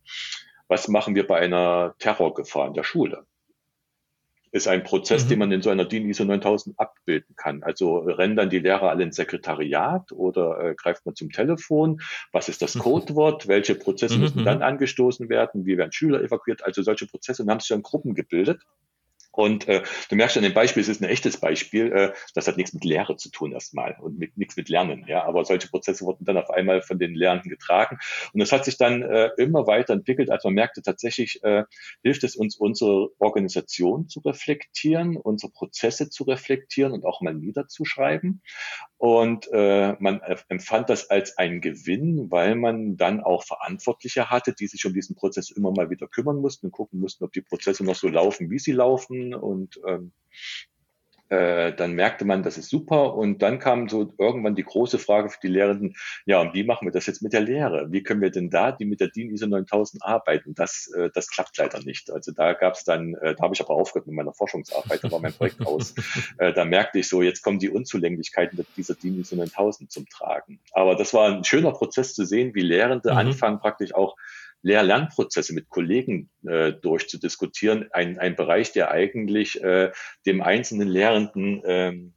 was machen wir bei einer Terrorgefahr in der Schule? Ist ein Prozess, mhm. den man in so einer DIN ISO 9000 abbilden kann. Also rennen dann die Lehrer alle ins Sekretariat oder äh, greift man zum Telefon? Was ist das mhm. Codewort? Welche Prozesse mhm. müssen dann mhm. angestoßen werden? Wie werden Schüler evakuiert? Also solche Prozesse und haben sich dann Gruppen gebildet und äh, du merkst an dem Beispiel, es ist ein echtes Beispiel, äh, das hat nichts mit Lehre zu tun erstmal und mit, nichts mit Lernen. Ja, aber solche Prozesse wurden dann auf einmal von den Lernenden getragen und es hat sich dann äh, immer weiter entwickelt, als man merkte, tatsächlich äh, hilft es uns, unsere Organisation zu reflektieren, unsere Prozesse zu reflektieren und auch mal niederzuschreiben. Und äh, man empfand das als einen Gewinn, weil man dann auch Verantwortliche hatte, die sich um diesen Prozess immer mal wieder kümmern mussten und gucken mussten, ob die Prozesse noch so laufen, wie sie laufen und ähm, äh, dann merkte man, das ist super. Und dann kam so irgendwann die große Frage für die Lehrenden, ja, und wie machen wir das jetzt mit der Lehre? Wie können wir denn da die mit der DIN ISO 9000 arbeiten? Das, äh, das klappt leider nicht. Also da gab es dann, äh, da habe ich aber aufgehört mit meiner Forschungsarbeit, da war mein Projekt aus. Äh, da merkte ich so, jetzt kommen die Unzulänglichkeiten dieser DIN ISO 9000 zum Tragen. Aber das war ein schöner Prozess zu sehen, wie Lehrende mhm. anfangen praktisch auch Lehr-Lernprozesse mit Kollegen äh, durchzudiskutieren. Ein, ein Bereich, der eigentlich äh, dem einzelnen Lehrenden, ähm,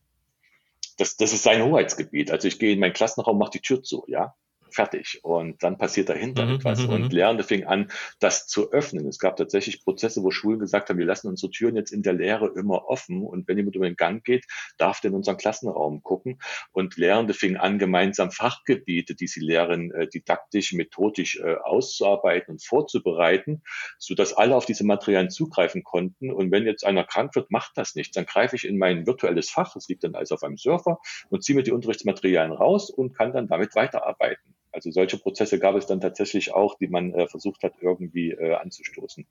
das, das ist sein Hoheitsgebiet. Also ich gehe in meinen Klassenraum, mache die Tür zu, ja fertig. Und dann passiert dahinter mhm, etwas. Mhm, und mhm. Lernende fingen an, das zu öffnen. Es gab tatsächlich Prozesse, wo Schulen gesagt haben, wir lassen unsere Türen jetzt in der Lehre immer offen. Und wenn jemand über den Gang geht, darf der in unseren Klassenraum gucken. Und Lehrende fingen an, gemeinsam Fachgebiete, die sie lehren, äh, didaktisch, methodisch äh, auszuarbeiten und vorzubereiten, sodass alle auf diese Materialien zugreifen konnten. Und wenn jetzt einer krank wird, macht das nichts. Dann greife ich in mein virtuelles Fach, das liegt dann also auf einem Server, und ziehe mir die Unterrichtsmaterialien raus und kann dann damit weiterarbeiten. Also solche Prozesse gab es dann tatsächlich auch, die man äh, versucht hat, irgendwie äh, anzustoßen.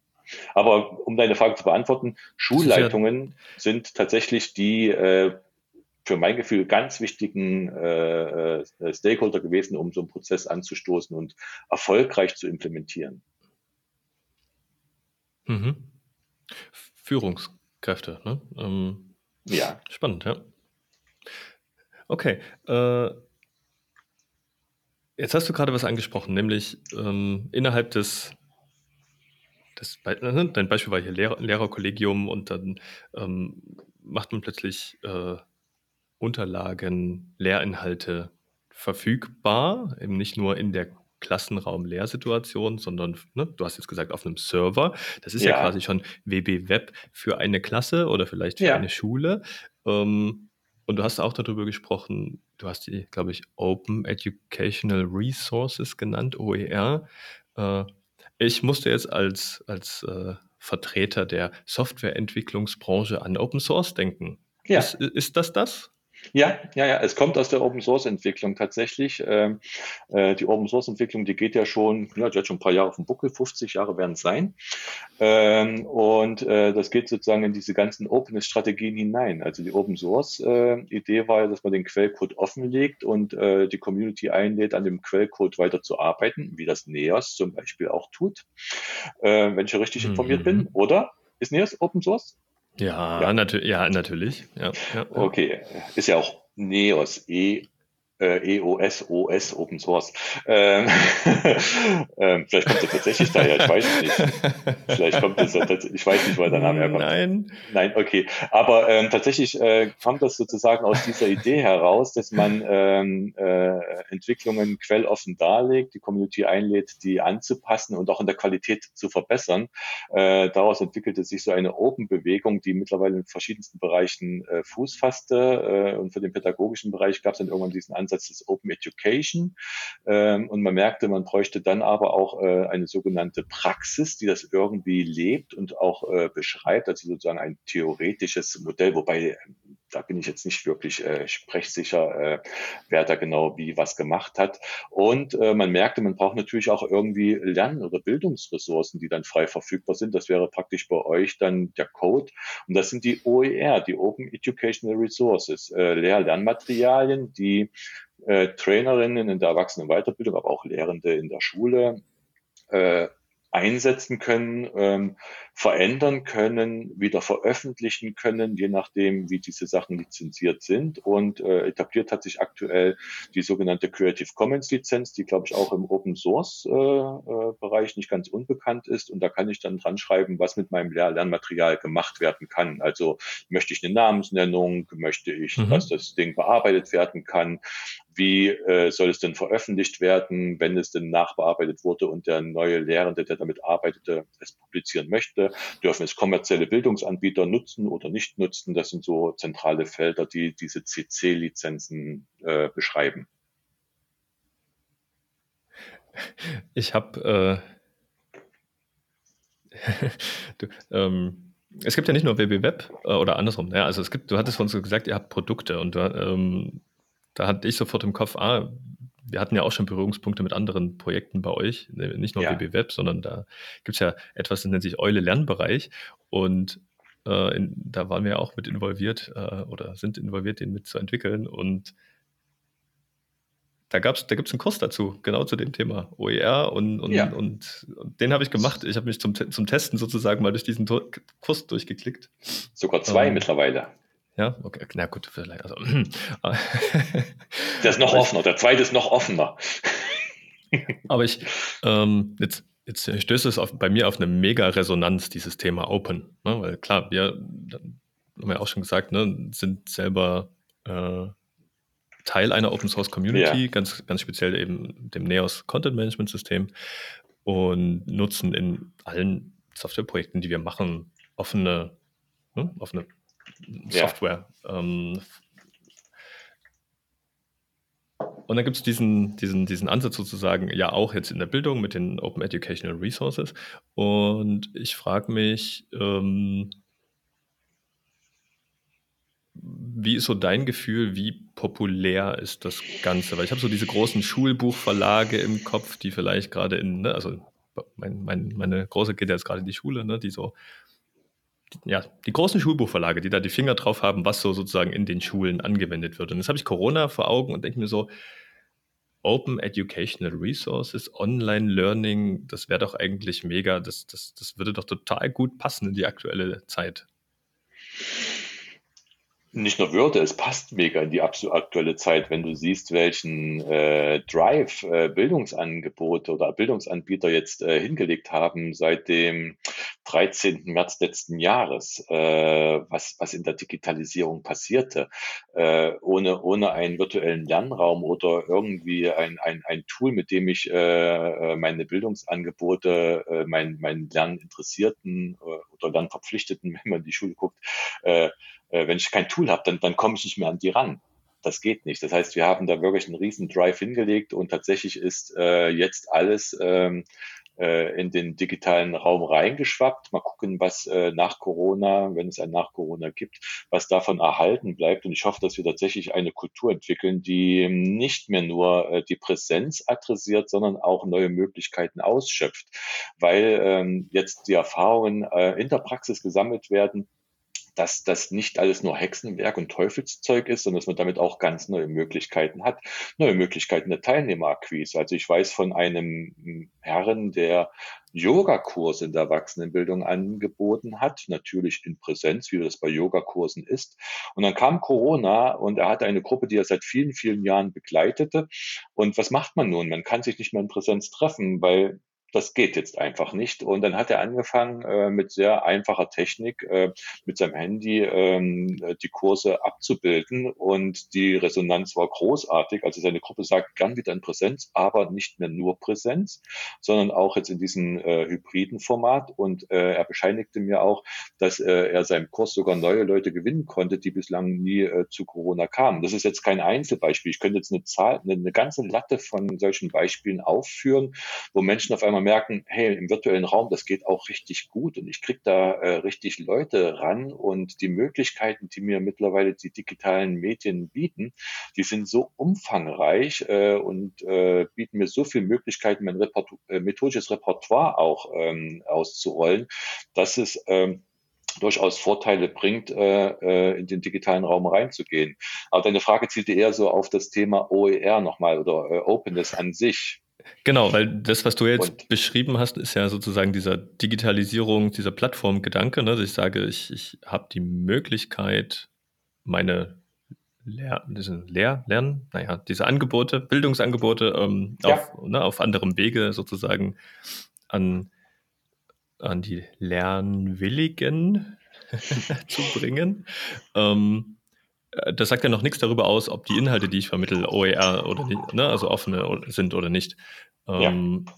Aber um deine Frage zu beantworten, Schulleitungen ja sind tatsächlich die äh, für mein Gefühl ganz wichtigen äh, äh, Stakeholder gewesen, um so einen Prozess anzustoßen und erfolgreich zu implementieren. Mhm. Führungskräfte, ne? Ähm, ja. Spannend, ja. Okay. Äh, Jetzt hast du gerade was angesprochen, nämlich ähm, innerhalb des, des, ne, dein Beispiel war hier Lehrer, Lehrerkollegium und dann ähm, macht man plötzlich äh, Unterlagen, Lehrinhalte verfügbar, eben nicht nur in der Klassenraum-Lehrsituation, sondern ne, du hast jetzt gesagt auf einem Server. Das ist ja, ja quasi schon WB Web für eine Klasse oder vielleicht für ja. eine Schule. Ähm, und du hast auch darüber gesprochen, du hast die, glaube ich, Open Educational Resources genannt, OER. Äh, ich musste jetzt als, als äh, Vertreter der Softwareentwicklungsbranche an Open Source denken. Ja. Ist, ist das das? Ja, ja, ja, es kommt aus der Open Source Entwicklung tatsächlich. Ähm, äh, die Open Source Entwicklung, die geht ja schon, ja, die hat schon ein paar Jahre auf dem Buckel, 50 Jahre werden es sein. Ähm, und äh, das geht sozusagen in diese ganzen Openness-Strategien hinein. Also die Open Source äh, Idee war ja, dass man den Quellcode offenlegt und äh, die Community einlädt, an dem Quellcode weiter zu arbeiten, wie das NEOS zum Beispiel auch tut, äh, wenn ich richtig informiert mhm. bin, oder? Ist NEOS Open Source? Ja, ja. Natür ja natürlich. Ja, ja, okay, ist ja auch Neos, E äh, EOS, OS, Open Source. Ähm, ähm, vielleicht kommt er tatsächlich daher, ich weiß es nicht. Vielleicht kommt es, ich weiß nicht, wo der Name herkommt. Nein. Nein, okay. Aber ähm, tatsächlich äh, kommt das sozusagen aus dieser Idee heraus, dass man ähm, äh, Entwicklungen quelloffen darlegt, die Community einlädt, die anzupassen und auch in der Qualität zu verbessern. Äh, daraus entwickelte sich so eine Open-Bewegung, die mittlerweile in verschiedensten Bereichen äh, Fuß fasste. Äh, und für den pädagogischen Bereich gab es dann irgendwann diesen Ansatz, Ansatz des Open Education. Ähm, und man merkte, man bräuchte dann aber auch äh, eine sogenannte Praxis, die das irgendwie lebt und auch äh, beschreibt, also sozusagen ein theoretisches Modell, wobei da bin ich jetzt nicht wirklich äh, sprechsicher, äh, wer da genau wie was gemacht hat. Und äh, man merkte, man braucht natürlich auch irgendwie Lern- oder Bildungsressourcen, die dann frei verfügbar sind. Das wäre praktisch bei euch dann der Code. Und das sind die OER, die Open Educational Resources, äh, Lehr-Lernmaterialien, die äh, Trainerinnen in der Erwachsenen Weiterbildung, aber auch Lehrende in der Schule äh, einsetzen können, ähm, verändern können, wieder veröffentlichen können, je nachdem, wie diese Sachen lizenziert sind. Und äh, etabliert hat sich aktuell die sogenannte Creative Commons Lizenz, die, glaube ich, auch im Open Source äh, äh, Bereich nicht ganz unbekannt ist. Und da kann ich dann dran schreiben, was mit meinem Lehr Lernmaterial gemacht werden kann. Also möchte ich eine Namensnennung, möchte ich, mhm. dass das Ding bearbeitet werden kann, wie äh, soll es denn veröffentlicht werden, wenn es denn nachbearbeitet wurde und der neue Lehrende, der damit arbeitete, es publizieren möchte? Dürfen es kommerzielle Bildungsanbieter nutzen oder nicht nutzen? Das sind so zentrale Felder, die diese CC-Lizenzen äh, beschreiben. Ich habe äh, ähm, es gibt ja nicht nur WB Web äh, oder andersrum. Ja, also es gibt, du hattest von uns gesagt, ihr habt Produkte und ähm, da hatte ich sofort im Kopf, ah, wir hatten ja auch schon Berührungspunkte mit anderen Projekten bei euch, ne, nicht nur ja. WB Web, sondern da gibt es ja etwas, das nennt sich Eule Lernbereich und äh, in, da waren wir auch mit involviert äh, oder sind involviert, den mitzuentwickeln und da, gab's, da gibt es einen Kurs dazu, genau zu dem Thema OER und, und, ja. und, und den habe ich gemacht. Ich habe mich zum, zum Testen sozusagen mal durch diesen Kurs durchgeklickt. Sogar zwei ähm, mittlerweile. Ja, okay, na gut, vielleicht. Also, der ist noch offener, der zweite ist noch offener. aber ich, ähm, jetzt, jetzt stößt es auf, bei mir auf eine mega Resonanz, dieses Thema Open. Ne? Weil klar, wir haben ja auch schon gesagt, ne, sind selber äh, Teil einer Open Source Community, ja. ganz, ganz speziell eben dem NEOS Content Management System und nutzen in allen Softwareprojekten, die wir machen, offene, ne, offene Software. Ja. Ähm, und dann gibt es diesen, diesen, diesen Ansatz sozusagen, ja auch jetzt in der Bildung mit den Open Educational Resources. Und ich frage mich, ähm, wie ist so dein Gefühl, wie populär ist das Ganze? Weil ich habe so diese großen Schulbuchverlage im Kopf, die vielleicht gerade in, ne, also mein, mein, meine Große geht jetzt gerade in die Schule, ne, die so ja, die großen Schulbuchverlage, die da die Finger drauf haben, was so sozusagen in den Schulen angewendet wird. Und jetzt habe ich Corona vor Augen und denke mir so, Open Educational Resources, Online Learning, das wäre doch eigentlich mega, das, das, das würde doch total gut passen in die aktuelle Zeit nicht nur würde, es passt mega in die aktuelle Zeit, wenn du siehst, welchen äh, Drive äh, Bildungsangebote oder Bildungsanbieter jetzt äh, hingelegt haben seit dem 13. März letzten Jahres, äh, was, was in der Digitalisierung passierte, äh, ohne, ohne einen virtuellen Lernraum oder irgendwie ein, ein, ein Tool, mit dem ich äh, meine Bildungsangebote, äh, mein, meinen Lerninteressierten äh, oder Lernverpflichteten, wenn man in die Schule guckt, äh, wenn ich kein Tool habe, dann, dann komme ich nicht mehr an die ran. Das geht nicht. Das heißt, wir haben da wirklich einen riesen Drive hingelegt und tatsächlich ist äh, jetzt alles ähm, äh, in den digitalen Raum reingeschwappt. Mal gucken, was äh, nach Corona, wenn es ein nach Corona gibt, was davon erhalten bleibt. Und ich hoffe, dass wir tatsächlich eine Kultur entwickeln, die nicht mehr nur äh, die Präsenz adressiert, sondern auch neue Möglichkeiten ausschöpft, weil ähm, jetzt die Erfahrungen äh, in der Praxis gesammelt werden dass das nicht alles nur Hexenwerk und Teufelszeug ist, sondern dass man damit auch ganz neue Möglichkeiten hat, neue Möglichkeiten der Teilnehmerakquise. Also ich weiß von einem Herren, der Yogakurse in der Erwachsenenbildung angeboten hat, natürlich in Präsenz, wie das bei Yogakursen ist. Und dann kam Corona und er hatte eine Gruppe, die er seit vielen, vielen Jahren begleitete. Und was macht man nun? Man kann sich nicht mehr in Präsenz treffen, weil das geht jetzt einfach nicht. Und dann hat er angefangen äh, mit sehr einfacher Technik, äh, mit seinem Handy ähm, die Kurse abzubilden. Und die Resonanz war großartig. Also seine Gruppe sagt, gern wieder in Präsenz, aber nicht mehr nur Präsenz, sondern auch jetzt in diesem äh, hybriden Format. Und äh, er bescheinigte mir auch, dass äh, er seinem Kurs sogar neue Leute gewinnen konnte, die bislang nie äh, zu Corona kamen. Das ist jetzt kein Einzelbeispiel. Ich könnte jetzt eine Zahl, eine, eine ganze Latte von solchen Beispielen aufführen, wo Menschen auf einmal merken, hey, im virtuellen Raum, das geht auch richtig gut und ich kriege da äh, richtig Leute ran und die Möglichkeiten, die mir mittlerweile die digitalen Medien bieten, die sind so umfangreich äh, und äh, bieten mir so viele Möglichkeiten, mein Repertu äh, methodisches Repertoire auch ähm, auszurollen, dass es ähm, durchaus Vorteile bringt, äh, äh, in den digitalen Raum reinzugehen. Aber deine Frage zielte eher so auf das Thema OER nochmal oder äh, Openness an sich. Genau, weil das, was du jetzt und, beschrieben hast, ist ja sozusagen dieser Digitalisierung, dieser Plattformgedanke, ne, dass ich sage, ich, ich habe die Möglichkeit, meine Lehr Lehr Lernen, naja, diese Angebote, Bildungsangebote ähm, ja. auf, ne, auf anderem Wege sozusagen an, an die Lernwilligen zu bringen. Ähm, äh, das sagt ja noch nichts darüber aus, ob die Inhalte, die ich vermittle, OER oder nicht, ne, also offene sind oder nicht. Ähm, ja.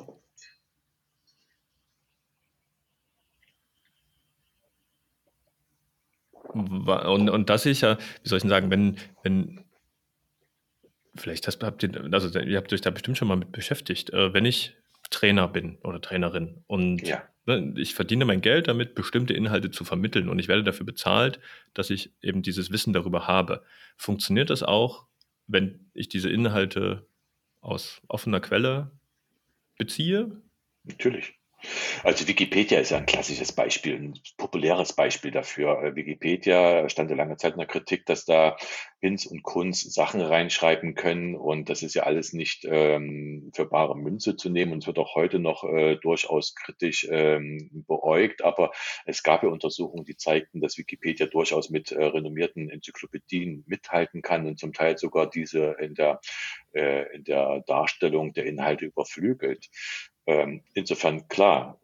Und, und das ist ja, wie soll ich denn sagen, wenn, wenn, vielleicht hast, habt ihr, also ihr habt euch da bestimmt schon mal mit beschäftigt, äh, wenn ich Trainer bin oder Trainerin und ja. ne, ich verdiene mein Geld damit, bestimmte Inhalte zu vermitteln und ich werde dafür bezahlt, dass ich eben dieses Wissen darüber habe. Funktioniert das auch, wenn ich diese Inhalte aus offener Quelle beziehe? Natürlich. Also Wikipedia ist ja ein klassisches Beispiel, ein populäres Beispiel dafür. Äh, Wikipedia stand ja lange Zeit in der Kritik, dass da Hinz und Kunz Sachen reinschreiben können und das ist ja alles nicht ähm, für bare Münze zu nehmen und es wird auch heute noch äh, durchaus kritisch ähm, beäugt. Aber es gab ja Untersuchungen, die zeigten, dass Wikipedia durchaus mit äh, renommierten Enzyklopädien mithalten kann und zum Teil sogar diese in der, äh, in der Darstellung der Inhalte überflügelt. Ähm, insofern klar,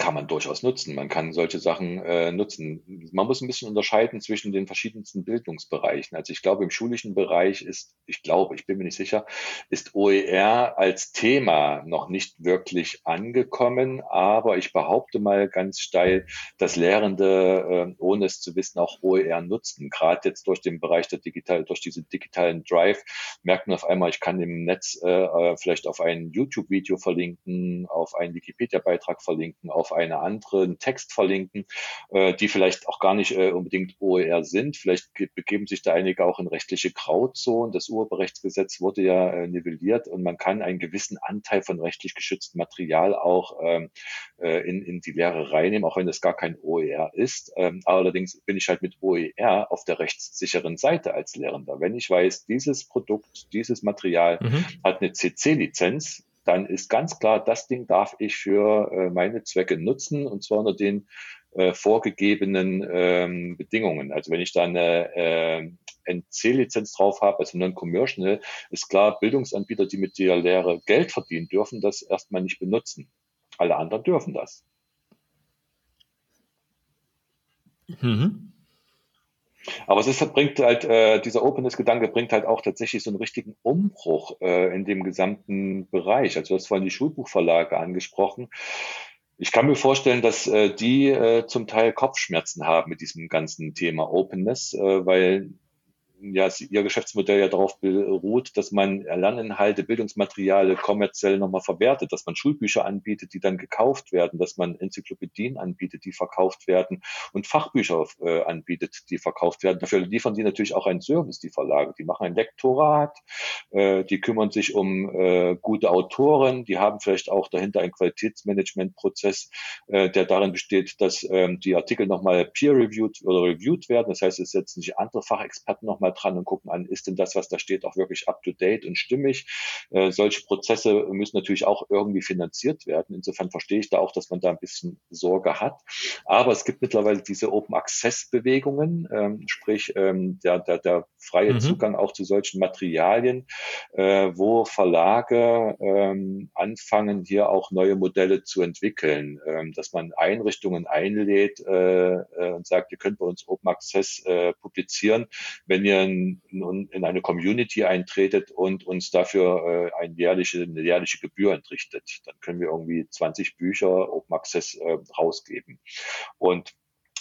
kann man durchaus nutzen. Man kann solche Sachen äh, nutzen. Man muss ein bisschen unterscheiden zwischen den verschiedensten Bildungsbereichen. Also ich glaube, im schulischen Bereich ist, ich glaube, ich bin mir nicht sicher, ist OER als Thema noch nicht wirklich angekommen. Aber ich behaupte mal ganz steil, dass Lehrende, äh, ohne es zu wissen, auch OER nutzen. Gerade jetzt durch den Bereich der digital, durch diesen digitalen Drive merken auf einmal, ich kann im Netz äh, äh vielleicht auf ein YouTube-Video verlinken, auf einen Wikipedia-Beitrag verlinken, auf einen anderen Text verlinken, äh, die vielleicht auch gar nicht äh, unbedingt OER sind. Vielleicht begeben sich da einige auch in rechtliche Grauzonen. Das Urheberrechtsgesetz wurde ja äh, nivelliert und man kann einen gewissen Anteil von rechtlich geschütztem Material auch ähm, äh, in, in die Lehre reinnehmen, auch wenn das gar kein OER ist. Ähm, allerdings bin ich halt mit OER auf der rechtssicheren Seite als Lehrender. Wenn ich weiß, dieses Produkt, dieses Material mhm. hat eine CC-Lizenz, dann ist ganz klar, das Ding darf ich für äh, meine Zwecke nutzen und zwar unter den äh, vorgegebenen ähm, Bedingungen. Also wenn ich da eine äh, NC-Lizenz drauf habe, also Non-Commercial, ist klar, Bildungsanbieter, die mit der Lehre Geld verdienen, dürfen das erstmal nicht benutzen. Alle anderen dürfen das. Mhm. Aber es ist, bringt halt, äh, dieser Openness-Gedanke bringt halt auch tatsächlich so einen richtigen Umbruch äh, in dem gesamten Bereich. Also du hast vorhin die Schulbuchverlage angesprochen. Ich kann mir vorstellen, dass äh, die äh, zum Teil Kopfschmerzen haben mit diesem ganzen Thema Openness, äh, weil ja, ihr Geschäftsmodell ja darauf beruht, dass man Lerninhalte, Bildungsmaterial kommerziell nochmal verwertet, dass man Schulbücher anbietet, die dann gekauft werden, dass man Enzyklopädien anbietet, die verkauft werden und Fachbücher äh, anbietet, die verkauft werden. Dafür liefern die natürlich auch einen Service, die Verlage. Die machen ein Lektorat, äh, die kümmern sich um äh, gute Autoren, die haben vielleicht auch dahinter einen Qualitätsmanagementprozess, äh, der darin besteht, dass ähm, die Artikel nochmal peer-reviewed oder reviewed werden. Das heißt, es setzen sich andere Fachexperten nochmal mal dran und gucken an, ist denn das, was da steht, auch wirklich up-to-date und stimmig. Äh, solche Prozesse müssen natürlich auch irgendwie finanziert werden. Insofern verstehe ich da auch, dass man da ein bisschen Sorge hat. Aber es gibt mittlerweile diese Open-Access-Bewegungen, ähm, sprich ähm, der, der, der freie mhm. Zugang auch zu solchen Materialien, äh, wo Verlage ähm, anfangen, hier auch neue Modelle zu entwickeln, ähm, dass man Einrichtungen einlädt äh, äh, und sagt, ihr könnt bei uns Open Access äh, publizieren, wenn ihr in, in eine Community eintretet und uns dafür äh, eine, jährliche, eine jährliche Gebühr entrichtet. Dann können wir irgendwie 20 Bücher Open Access äh, rausgeben. Und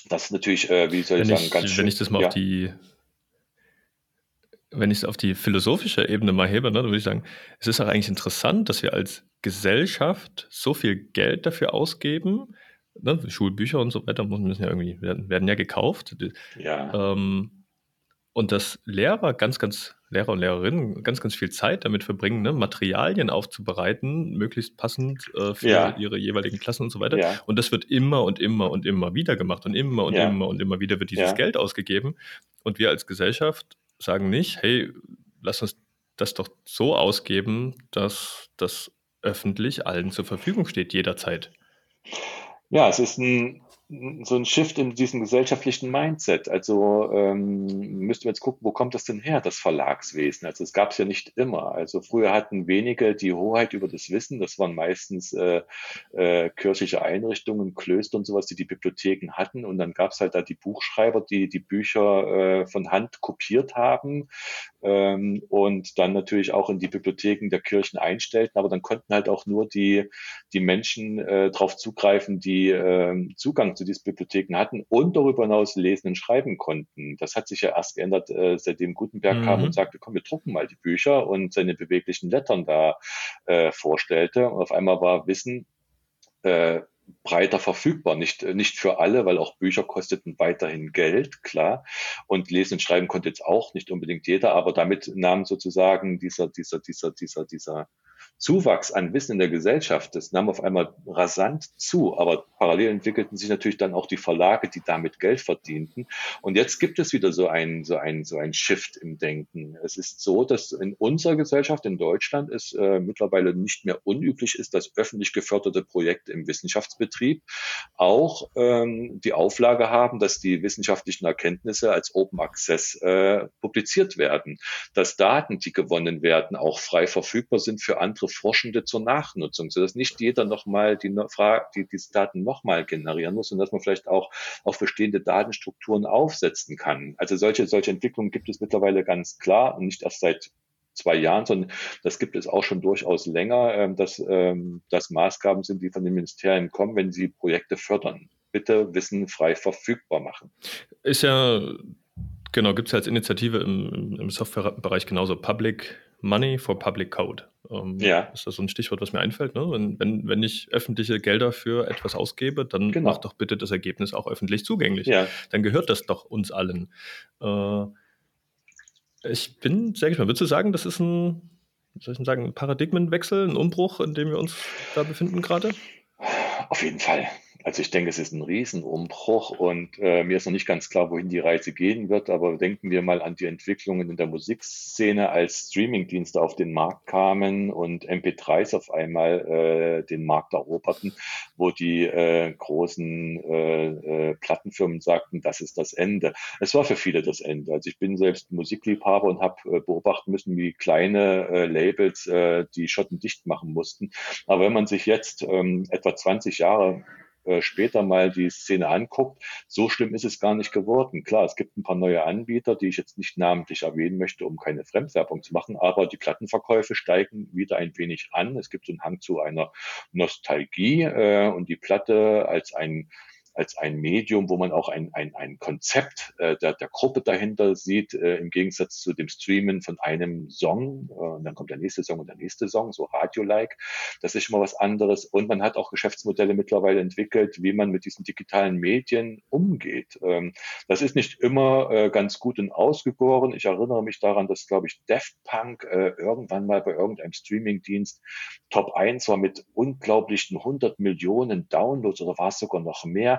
das ist natürlich, äh, wie soll ich wenn sagen, ganz schön. Wenn ich das mal ja. auf die wenn ich es auf die philosophische Ebene mal hebe, ne, dann würde ich sagen, es ist auch eigentlich interessant, dass wir als Gesellschaft so viel Geld dafür ausgeben. Ne, Schulbücher und so weiter müssen ja irgendwie werden, werden ja gekauft. Ja. Ähm, und dass Lehrer ganz, ganz, Lehrer und Lehrerinnen ganz, ganz viel Zeit damit verbringen, ne, Materialien aufzubereiten, möglichst passend äh, für ja. ihre jeweiligen Klassen und so weiter. Ja. Und das wird immer und immer und immer wieder gemacht und immer und ja. immer und immer wieder wird dieses Geld ausgegeben. Und wir als Gesellschaft sagen nicht, hey, lass uns das doch so ausgeben, dass das öffentlich allen zur Verfügung steht, jederzeit. Ja, es ist ein so ein Shift in diesem gesellschaftlichen Mindset. Also ähm, müssten wir jetzt gucken, wo kommt das denn her, das Verlagswesen? Also es gab es ja nicht immer. Also früher hatten wenige die Hoheit über das Wissen. Das waren meistens äh, äh, kirchliche Einrichtungen, Klöster und sowas, die die Bibliotheken hatten. Und dann gab es halt da die Buchschreiber, die die Bücher äh, von Hand kopiert haben ähm, und dann natürlich auch in die Bibliotheken der Kirchen einstellten. Aber dann konnten halt auch nur die, die Menschen äh, darauf zugreifen, die äh, Zugang zu diesen Bibliotheken hatten und darüber hinaus lesen und schreiben konnten. Das hat sich ja erst geändert, äh, seitdem Gutenberg mhm. kam und sagte, komm, wir drucken mal die Bücher und seine beweglichen Lettern da äh, vorstellte. Und auf einmal war Wissen äh, breiter verfügbar. Nicht, nicht für alle, weil auch Bücher kosteten weiterhin Geld, klar. Und lesen und schreiben konnte jetzt auch nicht unbedingt jeder, aber damit nahm sozusagen dieser, dieser, dieser, dieser, dieser Zuwachs an Wissen in der Gesellschaft, das nahm auf einmal rasant zu, aber parallel entwickelten sich natürlich dann auch die Verlage, die damit Geld verdienten. Und jetzt gibt es wieder so ein, so ein, so ein Shift im Denken. Es ist so, dass in unserer Gesellschaft in Deutschland es äh, mittlerweile nicht mehr unüblich ist, dass öffentlich geförderte Projekte im Wissenschaftsbetrieb auch ähm, die Auflage haben, dass die wissenschaftlichen Erkenntnisse als Open Access äh, publiziert werden, dass Daten, die gewonnen werden, auch frei verfügbar sind für andere Forschende zur Nachnutzung, sodass nicht jeder nochmal die, die, diese Daten nochmal generieren muss und dass man vielleicht auch auf bestehende Datenstrukturen aufsetzen kann. Also solche, solche Entwicklungen gibt es mittlerweile ganz klar und nicht erst seit zwei Jahren, sondern das gibt es auch schon durchaus länger, ähm, dass ähm, das Maßgaben sind, die von den Ministerien kommen, wenn sie Projekte fördern. Bitte Wissen frei verfügbar machen. Ist ja, genau, gibt es ja als Initiative im, im Softwarebereich genauso Public Money for Public Code. Ähm, ja. Ist das so ein Stichwort, was mir einfällt? Ne? Wenn, wenn, wenn ich öffentliche Gelder für etwas ausgebe, dann genau. macht doch bitte das Ergebnis auch öffentlich zugänglich. Ja. Dann gehört das doch uns allen. Äh, ich bin sehr gespannt. Würdest du sagen, das ist ein, wie soll ich sagen, ein Paradigmenwechsel, ein Umbruch, in dem wir uns da befinden gerade? Auf jeden Fall. Also ich denke, es ist ein Riesenumbruch und äh, mir ist noch nicht ganz klar, wohin die Reise gehen wird, aber denken wir mal an die Entwicklungen in der Musikszene, als Streamingdienste auf den Markt kamen und MP3s auf einmal äh, den Markt eroberten, wo die äh, großen äh, äh, Plattenfirmen sagten, das ist das Ende. Es war für viele das Ende. Also ich bin selbst Musikliebhaber und habe äh, beobachten müssen, wie kleine äh, Labels äh, die Schotten dicht machen mussten. Aber wenn man sich jetzt ähm, etwa 20 Jahre äh, später mal die Szene anguckt, so schlimm ist es gar nicht geworden. Klar, es gibt ein paar neue Anbieter, die ich jetzt nicht namentlich erwähnen möchte, um keine Fremdwerbung zu machen, aber die Plattenverkäufe steigen wieder ein wenig an. Es gibt so einen Hang zu einer Nostalgie äh, und die Platte als ein als ein Medium, wo man auch ein, ein, ein Konzept äh, der, der Gruppe dahinter sieht, äh, im Gegensatz zu dem Streamen von einem Song. Äh, und dann kommt der nächste Song und der nächste Song, so Radio-like. Das ist schon mal was anderes. Und man hat auch Geschäftsmodelle mittlerweile entwickelt, wie man mit diesen digitalen Medien umgeht. Ähm, das ist nicht immer äh, ganz gut und ausgegoren. Ich erinnere mich daran, dass, glaube ich, Daft Punk äh, irgendwann mal bei irgendeinem Streaming-Dienst Top 1 war mit unglaublichen 100 Millionen Downloads oder war es sogar noch mehr.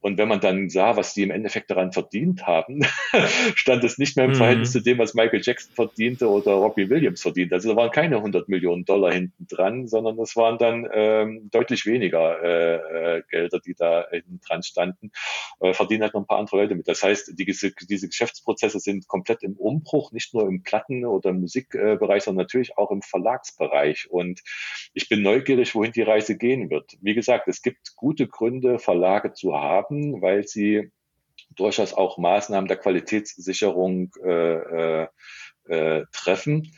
Und wenn man dann sah, was die im Endeffekt daran verdient haben, stand es nicht mehr im mhm. Verhältnis zu dem, was Michael Jackson verdiente oder Robbie Williams verdient. Also da waren keine 100 Millionen Dollar hinten dran, sondern es waren dann ähm, deutlich weniger äh, äh, Gelder, die da hinten dran standen. Äh, verdienen halt noch ein paar andere Leute mit. Das heißt, die, diese Geschäftsprozesse sind komplett im Umbruch, nicht nur im Platten- oder im Musikbereich, sondern natürlich auch im Verlagsbereich. Und ich bin neugierig, wohin die Reise gehen wird. Wie gesagt, es gibt gute Gründe, Verlage zu haben, weil sie durchaus auch Maßnahmen der Qualitätssicherung äh, äh, äh, treffen.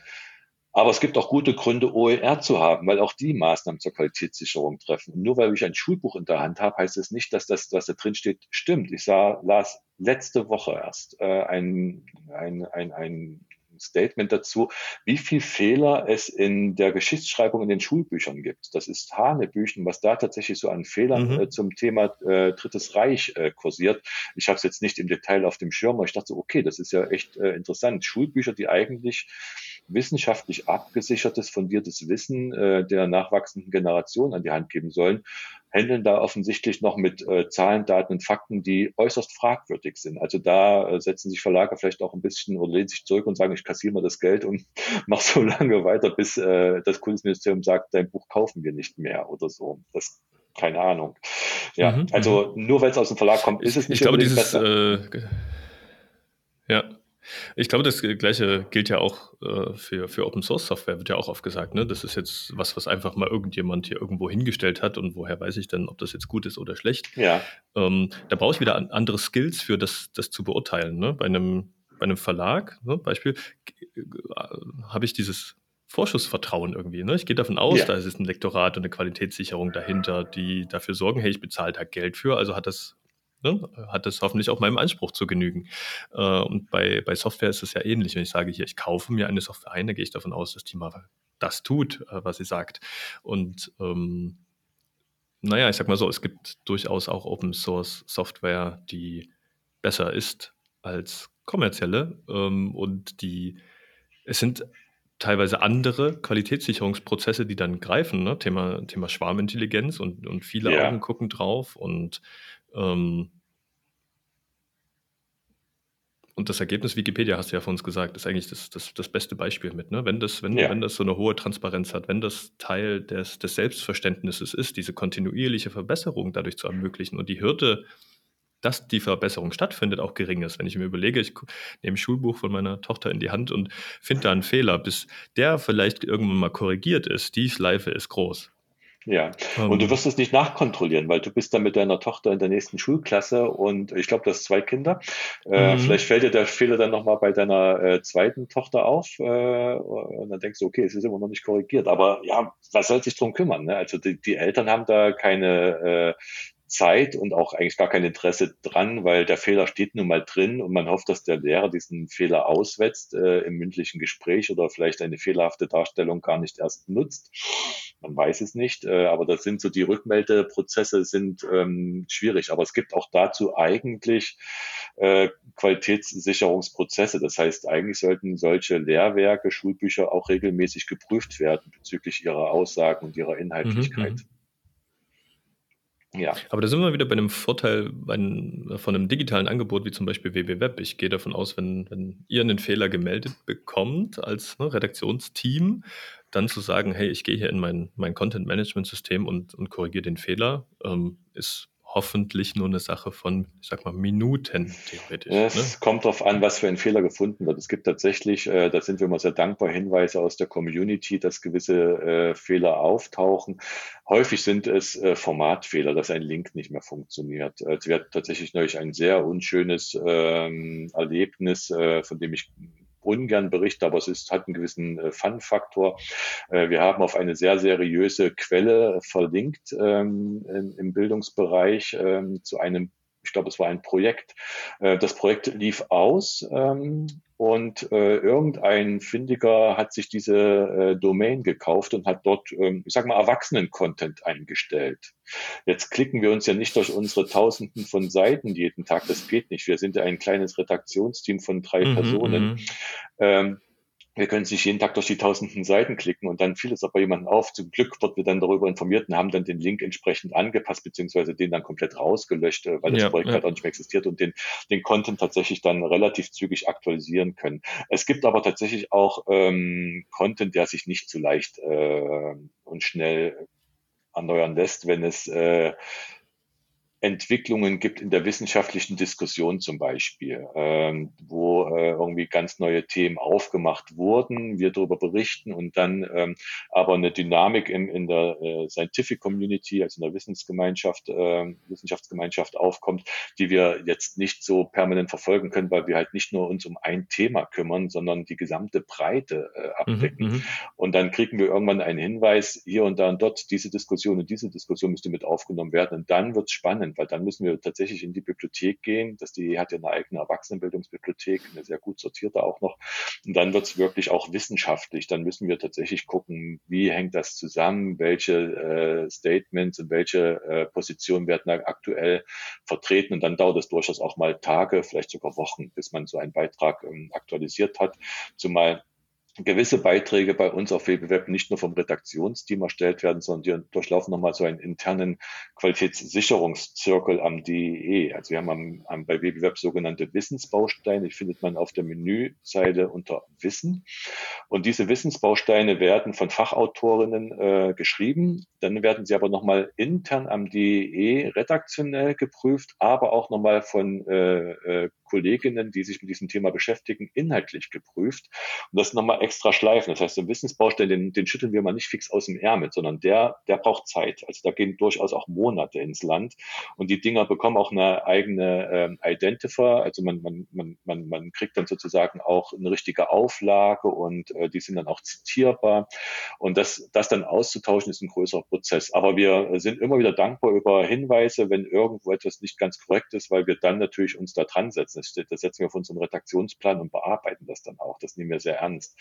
Aber es gibt auch gute Gründe, OER zu haben, weil auch die Maßnahmen zur Qualitätssicherung treffen. Und nur weil ich ein Schulbuch in der Hand habe, heißt es das nicht, dass das, was da drin steht, stimmt. Ich sah, las letzte Woche erst äh, ein, ein, ein, ein Statement dazu, wie viel Fehler es in der Geschichtsschreibung in den Schulbüchern gibt. Das ist Hanebüchen, was da tatsächlich so an Fehlern mhm. äh, zum Thema äh, Drittes Reich äh, kursiert. Ich habe es jetzt nicht im Detail auf dem Schirm, aber ich dachte, okay, das ist ja echt äh, interessant. Schulbücher, die eigentlich wissenschaftlich abgesichertes, fundiertes Wissen äh, der nachwachsenden Generation an die Hand geben sollen, handeln da offensichtlich noch mit äh, Zahlen, Daten und Fakten, die äußerst fragwürdig sind. Also da äh, setzen sich Verlage vielleicht auch ein bisschen oder lehnen sich zurück und sagen, ich kassiere mal das Geld und mach so lange weiter, bis äh, das Kultusministerium sagt, dein Buch kaufen wir nicht mehr oder so. Das keine Ahnung. Ja, mhm, also mhm. nur weil es aus dem Verlag kommt, ist es nicht ich glaube, dieses. Äh, ja, ich glaube, das Gleiche gilt ja auch äh, für, für Open Source Software, wird ja auch oft gesagt. Ne? Das ist jetzt was, was einfach mal irgendjemand hier irgendwo hingestellt hat und woher weiß ich denn, ob das jetzt gut ist oder schlecht. Ja. Ähm, da brauche ich wieder andere Skills für das, das zu beurteilen. Ne? Bei, einem, bei einem Verlag, ne? Beispiel, äh, habe ich dieses Vorschussvertrauen irgendwie. Ne? Ich gehe davon aus, ja. da ist ein Lektorat und eine Qualitätssicherung dahinter, die dafür sorgen, hey, ich bezahle da Geld für, also hat das ne, hat das hoffentlich auch meinem Anspruch zu genügen. Äh, und bei, bei Software ist es ja ähnlich. Wenn ich sage, hier, ich kaufe mir eine Software ein, dann gehe ich davon aus, dass die mal das tut, äh, was sie sagt. Und ähm, naja, ich sag mal so, es gibt durchaus auch Open Source Software, die besser ist als kommerzielle ähm, und die es sind teilweise andere Qualitätssicherungsprozesse, die dann greifen. Ne? Thema, Thema Schwarmintelligenz und, und viele ja. Augen gucken drauf und ähm, und das Ergebnis Wikipedia, hast du ja von uns gesagt, ist eigentlich das, das, das beste Beispiel mit. Ne? Wenn, das, wenn, ja. wenn das so eine hohe Transparenz hat, wenn das Teil des, des Selbstverständnisses ist, diese kontinuierliche Verbesserung dadurch zu ermöglichen und die Hürde, dass die Verbesserung stattfindet, auch gering ist. Wenn ich mir überlege, ich nehme ein Schulbuch von meiner Tochter in die Hand und finde da einen Fehler, bis der vielleicht irgendwann mal korrigiert ist, die Schleife ist groß. Ja, und du ähm. wirst es nicht nachkontrollieren, weil du bist dann mit deiner Tochter in der nächsten Schulklasse und ich glaube, du hast zwei Kinder. Äh, mhm. vielleicht fällt dir der Fehler dann nochmal bei deiner äh, zweiten Tochter auf äh, und dann denkst du, okay, es ist immer noch nicht korrigiert. Aber ja, was soll sich drum kümmern? Ne? Also die, die Eltern haben da keine äh, Zeit und auch eigentlich gar kein Interesse dran, weil der Fehler steht nun mal drin und man hofft, dass der Lehrer diesen Fehler auswetzt äh, im mündlichen Gespräch oder vielleicht eine fehlerhafte Darstellung gar nicht erst nutzt. Man weiß es nicht, äh, aber das sind so die Rückmeldeprozesse sind ähm, schwierig. Aber es gibt auch dazu eigentlich äh, Qualitätssicherungsprozesse. Das heißt, eigentlich sollten solche Lehrwerke, Schulbücher auch regelmäßig geprüft werden bezüglich ihrer Aussagen und ihrer Inhaltlichkeit. Mhm, mhm. Ja. Aber da sind wir wieder bei einem Vorteil bei einem, von einem digitalen Angebot wie zum Beispiel WWWeb. Ich gehe davon aus, wenn, wenn ihr einen Fehler gemeldet bekommt als ne, Redaktionsteam, dann zu sagen, hey, ich gehe hier in mein, mein Content-Management-System und, und korrigiere den Fehler, ähm, ist hoffentlich nur eine Sache von, ich sag mal, Minuten theoretisch. Es ne? kommt darauf an, was für ein Fehler gefunden wird. Es gibt tatsächlich, äh, da sind wir immer sehr dankbar, Hinweise aus der Community, dass gewisse äh, Fehler auftauchen. Häufig sind es äh, Formatfehler, dass ein Link nicht mehr funktioniert. Es wird tatsächlich neulich ein sehr unschönes ähm, Erlebnis, äh, von dem ich ungern berichte, aber es ist, hat einen gewissen äh, Fun-Faktor. Äh, wir haben auf eine sehr seriöse Quelle verlinkt ähm, in, im Bildungsbereich ähm, zu einem ich glaube, es war ein Projekt. Äh, das Projekt lief aus ähm, und äh, irgendein Findiger hat sich diese äh, Domain gekauft und hat dort, ähm, ich sag mal, Erwachsenen-Content eingestellt. Jetzt klicken wir uns ja nicht durch unsere Tausenden von Seiten jeden Tag. Das geht nicht. Wir sind ja ein kleines Redaktionsteam von drei mhm, Personen. Wir können sich jeden Tag durch die tausenden Seiten klicken und dann fiel es aber jemandem auf. Zum Glück wird wir dann darüber informiert und haben dann den Link entsprechend angepasst, beziehungsweise den dann komplett rausgelöscht, äh, weil das ja, Projekt ja. halt auch nicht mehr existiert und den, den Content tatsächlich dann relativ zügig aktualisieren können. Es gibt aber tatsächlich auch ähm, Content, der sich nicht so leicht äh, und schnell erneuern lässt, wenn es äh, Entwicklungen gibt in der wissenschaftlichen Diskussion zum Beispiel, ähm, wo äh, irgendwie ganz neue Themen aufgemacht wurden, wir darüber berichten und dann ähm, aber eine Dynamik in, in der äh, Scientific Community, also in der Wissensgemeinschaft, äh, Wissenschaftsgemeinschaft aufkommt, die wir jetzt nicht so permanent verfolgen können, weil wir halt nicht nur uns um ein Thema kümmern, sondern die gesamte Breite äh, abdecken. Mhm, mhm. und dann kriegen wir irgendwann einen Hinweis, hier und da und dort, diese Diskussion und diese Diskussion müsste mit aufgenommen werden und dann wird es spannend spannend, weil dann müssen wir tatsächlich in die Bibliothek gehen. Das die hat ja eine eigene Erwachsenenbildungsbibliothek, eine sehr gut sortierte auch noch. Und dann wird es wirklich auch wissenschaftlich. Dann müssen wir tatsächlich gucken, wie hängt das zusammen, welche äh, Statements und welche äh, Positionen werden da aktuell vertreten. Und dann dauert es durchaus auch mal Tage, vielleicht sogar Wochen, bis man so einen Beitrag ähm, aktualisiert hat. Zumal gewisse Beiträge bei uns auf WBWeb nicht nur vom Redaktionsteam erstellt werden, sondern die durchlaufen nochmal so einen internen Qualitätssicherungszirkel am DEE. Also wir haben am, am, bei WBWeb sogenannte Wissensbausteine, die findet man auf der Menüseite unter Wissen. Und diese Wissensbausteine werden von Fachautorinnen äh, geschrieben, dann werden sie aber nochmal intern am DEE redaktionell geprüft, aber auch nochmal von äh, äh, Kolleginnen, die sich mit diesem Thema beschäftigen, inhaltlich geprüft. Und das nochmal extra schleifen. Das heißt, so ein Wissensbaustein, den, den schütteln wir mal nicht fix aus dem Ärmel, sondern der, der braucht Zeit. Also da gehen durchaus auch Monate ins Land. Und die Dinger bekommen auch eine eigene ähm, Identifier. Also man, man, man, man, man kriegt dann sozusagen auch eine richtige Auflage und äh, die sind dann auch zitierbar. Und das, das dann auszutauschen, ist ein größerer Prozess. Aber wir sind immer wieder dankbar über Hinweise, wenn irgendwo etwas nicht ganz korrekt ist, weil wir dann natürlich uns da dran setzen. Das, das setzen wir auf unseren Redaktionsplan und bearbeiten das dann auch. Das nehmen wir sehr ernst.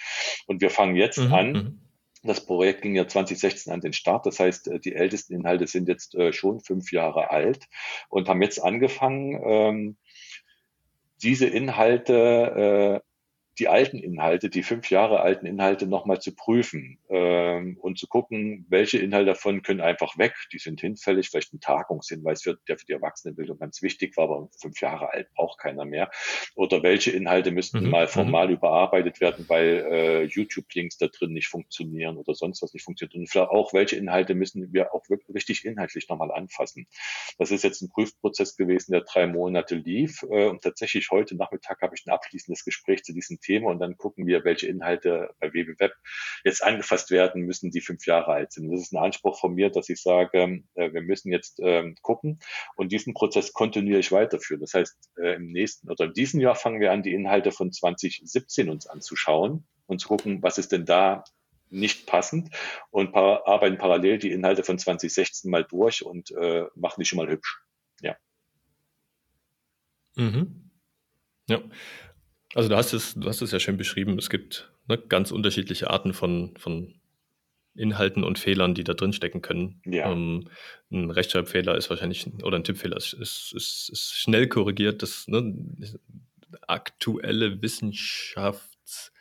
Und wir fangen jetzt mhm. an. Mhm. Das Projekt ging ja 2016 an den Start. Das heißt, äh, die ältesten Inhalte sind jetzt äh, schon fünf Jahre alt und haben jetzt angefangen, ähm, diese Inhalte äh, die alten Inhalte, die fünf Jahre alten Inhalte nochmal zu prüfen ähm, und zu gucken, welche Inhalte davon können einfach weg, die sind hinfällig, vielleicht ein Tagungshinweis, für, der für die Erwachsenenbildung ganz wichtig war, aber fünf Jahre alt braucht keiner mehr. Oder welche Inhalte müssten mhm. mal mhm. formal mhm. überarbeitet werden, weil äh, YouTube-Links da drin nicht funktionieren oder sonst was nicht funktioniert. Und vielleicht auch, welche Inhalte müssen wir auch wirklich richtig inhaltlich nochmal anfassen. Das ist jetzt ein Prüfprozess gewesen, der drei Monate lief. Äh, und tatsächlich heute Nachmittag habe ich ein abschließendes Gespräch zu diesem Thema und dann gucken wir, welche Inhalte bei WWWeb jetzt angefasst werden müssen, die fünf Jahre alt sind. Das ist ein Anspruch von mir, dass ich sage, äh, wir müssen jetzt ähm, gucken und diesen Prozess kontinuierlich weiterführen. Das heißt, äh, im nächsten oder in diesem Jahr fangen wir an, die Inhalte von 2017 uns anzuschauen und zu gucken, was ist denn da nicht passend und arbeiten parallel die Inhalte von 2016 mal durch und äh, machen die schon mal hübsch. Ja. Mhm. Ja. Also du hast es, du hast es ja schön beschrieben. Es gibt ne, ganz unterschiedliche Arten von, von Inhalten und Fehlern, die da drin stecken können. Ja. Ähm, ein Rechtschreibfehler ist wahrscheinlich, oder ein Tippfehler ist, ist, ist, ist schnell korrigiert. Das ne, aktuelle Wissenschafts,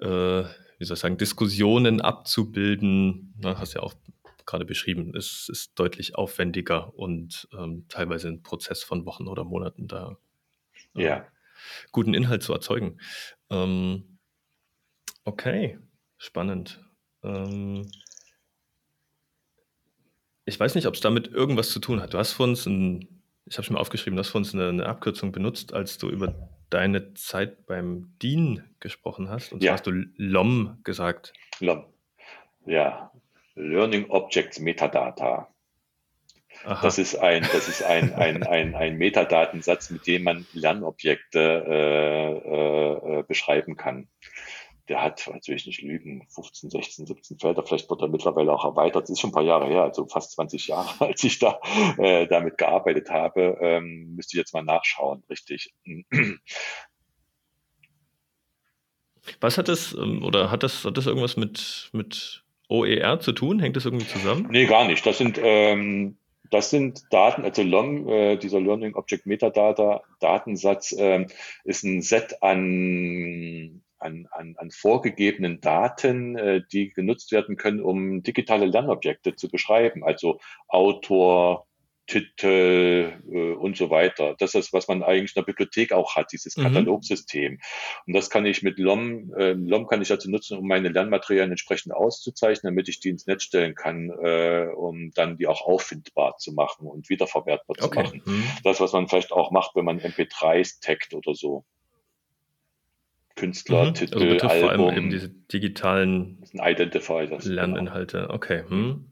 äh, wie soll ich sagen, Diskussionen abzubilden, ne, hast ja auch gerade beschrieben, ist, ist deutlich aufwendiger und ähm, teilweise ein Prozess von Wochen oder Monaten da. Äh, ja guten Inhalt zu erzeugen. Ähm, okay, spannend. Ähm, ich weiß nicht, ob es damit irgendwas zu tun hat. Du hast vor uns, ein, ich habe es mir aufgeschrieben, du hast vor uns eine, eine, Abkürzung benutzt, als du über deine Zeit beim DIN gesprochen hast. Und ja. hast du LOM gesagt. LOM, ja. Learning Objects Metadata. Aha. Das ist ein, das ist ein, ein, ein, ein Metadatensatz, mit dem man Lernobjekte äh, äh, äh beschreiben kann. Der hat, jetzt will ich nicht lügen, 15, 16, 17 Felder. Vielleicht wird er mittlerweile auch erweitert. Das ist schon ein paar Jahre her, also fast 20 Jahre, als ich da äh, damit gearbeitet habe. Ähm, müsste ich jetzt mal nachschauen, richtig. Was hat das, ähm, oder hat das, hat das irgendwas mit, mit OER zu tun? Hängt das irgendwie zusammen? Nee, gar nicht. Das sind ähm, das sind Daten, also LOM, äh, dieser Learning Object Metadata Datensatz, äh, ist ein Set an, an, an, an vorgegebenen Daten, äh, die genutzt werden können, um digitale Lernobjekte zu beschreiben. Also Autor, Titel äh, und so weiter. Das ist, was man eigentlich in der Bibliothek auch hat, dieses mhm. Katalogsystem. Und das kann ich mit LOM, äh, LOM kann ich dazu nutzen, um meine Lernmaterialien entsprechend auszuzeichnen, damit ich die ins Netz stellen kann, äh, um dann die auch auffindbar zu machen und wiederverwertbar zu okay. machen. Mhm. Das, was man vielleicht auch macht, wenn man MP3s taggt oder so. Künstler, mhm. Titel, also Album. Vor allem eben diese digitalen Lerninhalte. Okay. Hm.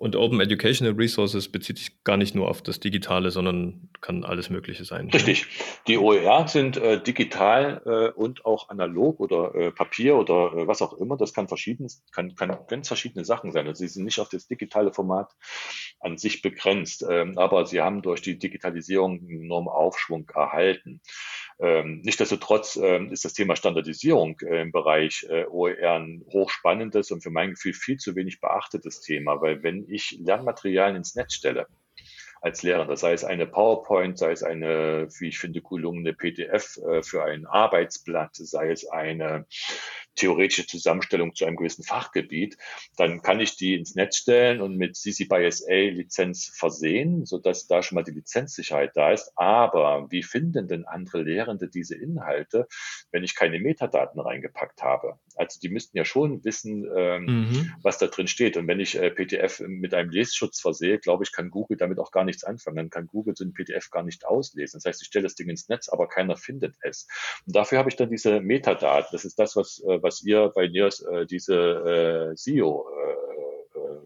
Und Open Educational Resources bezieht sich gar nicht nur auf das Digitale, sondern kann alles Mögliche sein. Richtig. Die OER sind äh, digital äh, und auch analog oder äh, Papier oder äh, was auch immer. Das kann verschiedenes, kann, kann ganz verschiedene Sachen sein. Also sie sind nicht auf das digitale Format an sich begrenzt, ähm, aber sie haben durch die Digitalisierung einen enormen Aufschwung erhalten. Ähm, Nichtsdestotrotz ähm, ist das Thema Standardisierung äh, im Bereich äh, OER ein hochspannendes und für mein Gefühl viel zu wenig beachtetes Thema, weil wenn ich Lernmaterialien ins Netz stelle als Lehrender, sei es eine PowerPoint, sei es eine, wie ich finde, gelungene PDF äh, für ein Arbeitsblatt, sei es eine theoretische Zusammenstellung zu einem gewissen Fachgebiet, dann kann ich die ins Netz stellen und mit CC by SA Lizenz versehen, sodass da schon mal die Lizenzsicherheit da ist. Aber wie finden denn andere Lehrende diese Inhalte, wenn ich keine Metadaten reingepackt habe? Also die müssten ja schon wissen, ähm, mhm. was da drin steht. Und wenn ich äh, PDF mit einem Lesschutz versehe, glaube ich, kann Google damit auch gar nichts anfangen. Dann kann Google so ein PDF gar nicht auslesen. Das heißt, ich stelle das Ding ins Netz, aber keiner findet es. Und dafür habe ich dann diese Metadaten. Das ist das, was, äh, was ihr bei NIRS äh, diese äh, SEO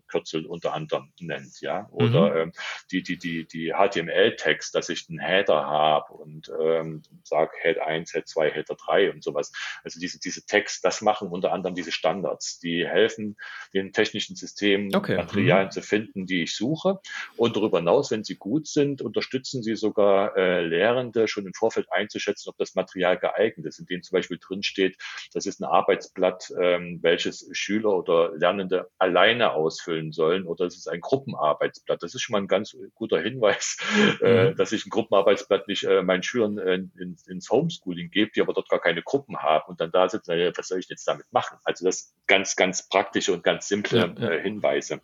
Kürzel unter anderem nennt, ja, oder mhm. ähm, die die die die HTML-Text, dass ich einen Header habe und ähm, sage Head 1, Head 2, Header 3 und sowas. Also diese diese Text, das machen unter anderem diese Standards, die helfen den technischen Systemen okay. Materialien mhm. zu finden, die ich suche und darüber hinaus, wenn sie gut sind, unterstützen sie sogar äh, Lehrende schon im Vorfeld einzuschätzen, ob das Material geeignet ist, in dem zum Beispiel drin steht, das ist ein Arbeitsblatt, ähm, welches Schüler oder Lernende alleine ausfüllen ausfüllen sollen oder es ist ein Gruppenarbeitsblatt. Das ist schon mal ein ganz guter Hinweis, äh, mhm. dass ich ein Gruppenarbeitsblatt nicht äh, meinen Schülern äh, in, ins Homeschooling gebe, die aber dort gar keine Gruppen haben und dann da sitzen, äh, was soll ich jetzt damit machen? Also das ganz, ganz praktische und ganz simple ja, ja. Äh, Hinweise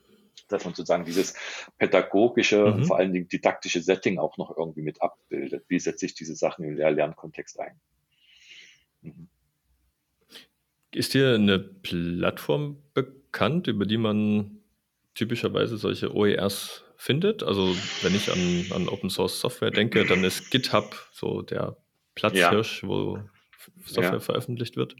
dass man sozusagen dieses pädagogische mhm. und vor allen Dingen didaktische Setting auch noch irgendwie mit abbildet. Wie setze ich diese Sachen im Lehr-Lernkontext ein? Mhm. Ist dir eine Plattform bekannt, über die man typischerweise solche OERs findet. Also wenn ich an, an Open Source Software denke, dann ist GitHub so der Platzhirsch, ja. wo Software ja. veröffentlicht wird.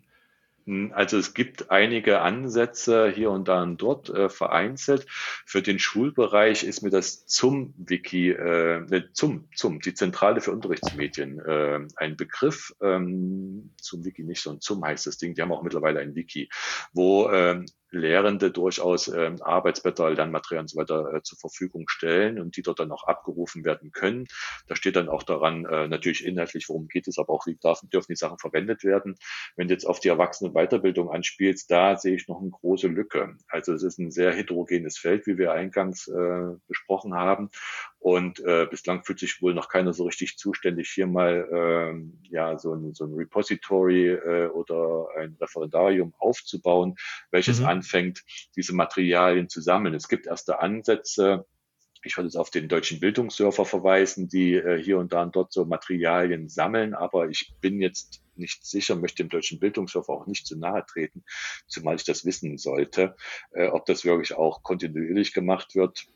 Hm, also es gibt einige Ansätze hier und da und dort äh, vereinzelt. Für den Schulbereich ist mir das ZUM-Wiki, äh, ne, ZUM, ZUM, die Zentrale für Unterrichtsmedien, äh, ein Begriff. Ähm, ZUM-Wiki nicht, sondern ZUM heißt das Ding. Die haben auch mittlerweile ein Wiki, wo ähm, Lehrende durchaus äh, Arbeitsblätter, Lernmaterialien und so weiter äh, zur Verfügung stellen und die dort dann auch abgerufen werden können. Da steht dann auch daran, äh, natürlich inhaltlich, worum geht es, aber auch wie darf, dürfen die Sachen verwendet werden. Wenn du jetzt auf die Erwachsene Weiterbildung anspielst, da sehe ich noch eine große Lücke. Also es ist ein sehr heterogenes Feld, wie wir eingangs äh, besprochen haben. Und äh, bislang fühlt sich wohl noch keiner so richtig zuständig, hier mal ähm, ja so ein, so ein Repository äh, oder ein Referendarium aufzubauen, welches mhm. anfängt, diese Materialien zu sammeln. Es gibt erste Ansätze, ich würde jetzt auf den deutschen Bildungssurfer verweisen, die äh, hier und da und dort so Materialien sammeln, aber ich bin jetzt nicht sicher, möchte dem deutschen Bildungshof auch nicht zu nahe treten, zumal ich das wissen sollte, äh, ob das wirklich auch kontinuierlich gemacht wird.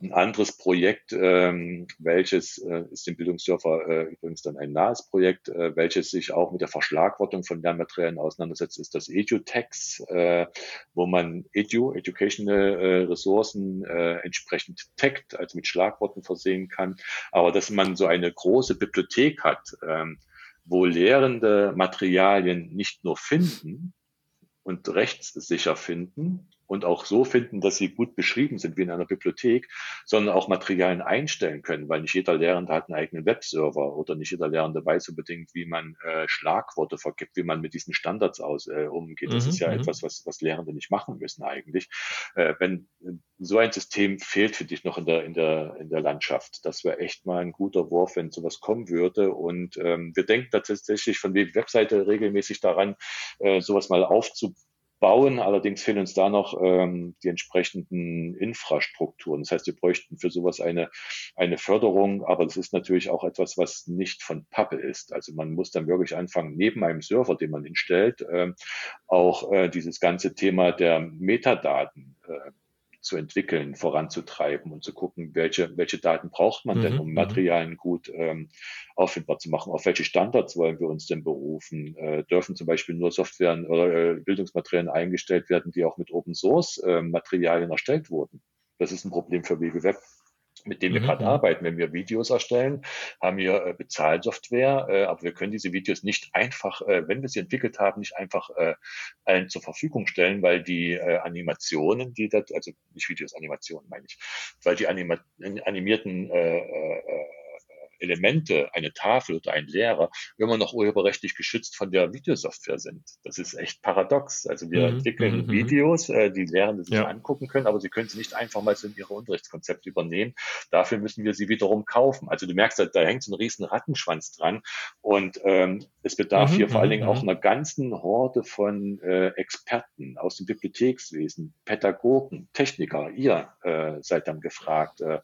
Ein anderes Projekt, ähm, welches äh, ist dem Bildungsdörfer äh, übrigens dann ein nahes Projekt, äh, welches sich auch mit der Verschlagwortung von Lernmaterialien auseinandersetzt, ist das EduTex, äh, wo man Edu, Educational äh, Ressourcen äh, entsprechend taggt, also mit Schlagworten versehen kann. Aber dass man so eine große Bibliothek hat, ähm, wo Lehrende Materialien nicht nur finden und rechtssicher finden, und auch so finden, dass sie gut beschrieben sind wie in einer Bibliothek, sondern auch Materialien einstellen können, weil nicht jeder Lehrende hat einen eigenen Webserver oder nicht jeder Lehrende weiß unbedingt, wie man äh, Schlagworte vergibt, wie man mit diesen Standards aus, äh, umgeht. Das mhm, ist ja mhm. etwas, was, was Lehrende nicht machen müssen eigentlich. Äh, wenn so ein System fehlt für dich noch in der, in der, in der Landschaft. Das wäre echt mal ein guter Wurf, wenn sowas kommen würde. Und ähm, wir denken tatsächlich von der Webseite regelmäßig daran, äh, sowas mal aufzubauen bauen. Allerdings fehlen uns da noch ähm, die entsprechenden Infrastrukturen. Das heißt, wir bräuchten für sowas eine, eine Förderung, aber das ist natürlich auch etwas, was nicht von Pappe ist. Also man muss dann wirklich anfangen, neben einem Server, den man hinstellt, ähm, auch äh, dieses ganze Thema der Metadaten äh, zu entwickeln, voranzutreiben und zu gucken, welche, welche Daten braucht man mhm, denn, um mhm. Materialien gut ähm, auffindbar zu machen. Auf welche Standards wollen wir uns denn berufen? Äh, dürfen zum Beispiel nur Software oder äh, Bildungsmaterialien eingestellt werden, die auch mit Open Source äh, Materialien erstellt wurden? Das ist ein Problem für WWWeb mit dem wir mhm. gerade mhm. arbeiten. Wenn wir Videos erstellen, haben wir äh, Bezahlsoftware, äh, aber wir können diese Videos nicht einfach, äh, wenn wir sie entwickelt haben, nicht einfach äh, allen zur Verfügung stellen, weil die äh, Animationen, die das, also nicht Videos, Animationen meine ich, weil die anima animierten äh, äh, Elemente, eine Tafel oder ein Lehrer, immer noch urheberrechtlich geschützt von der Videosoftware sind. Das ist echt paradox. Also wir mhm. entwickeln mhm. mhm. Videos, äh, die Lehrende sich ja. angucken können, aber sie können sie nicht einfach mal so in ihre Unterrichtskonzepte übernehmen. Dafür müssen wir sie wiederum kaufen. Also du merkst, da, da hängt so ein riesen Rattenschwanz dran und ähm, es bedarf mhm. hier vor allen Dingen auch mhm. einer ganzen Horde von äh, Experten aus dem Bibliothekswesen, Pädagogen, Techniker. Ihr äh, seid dann gefragt äh,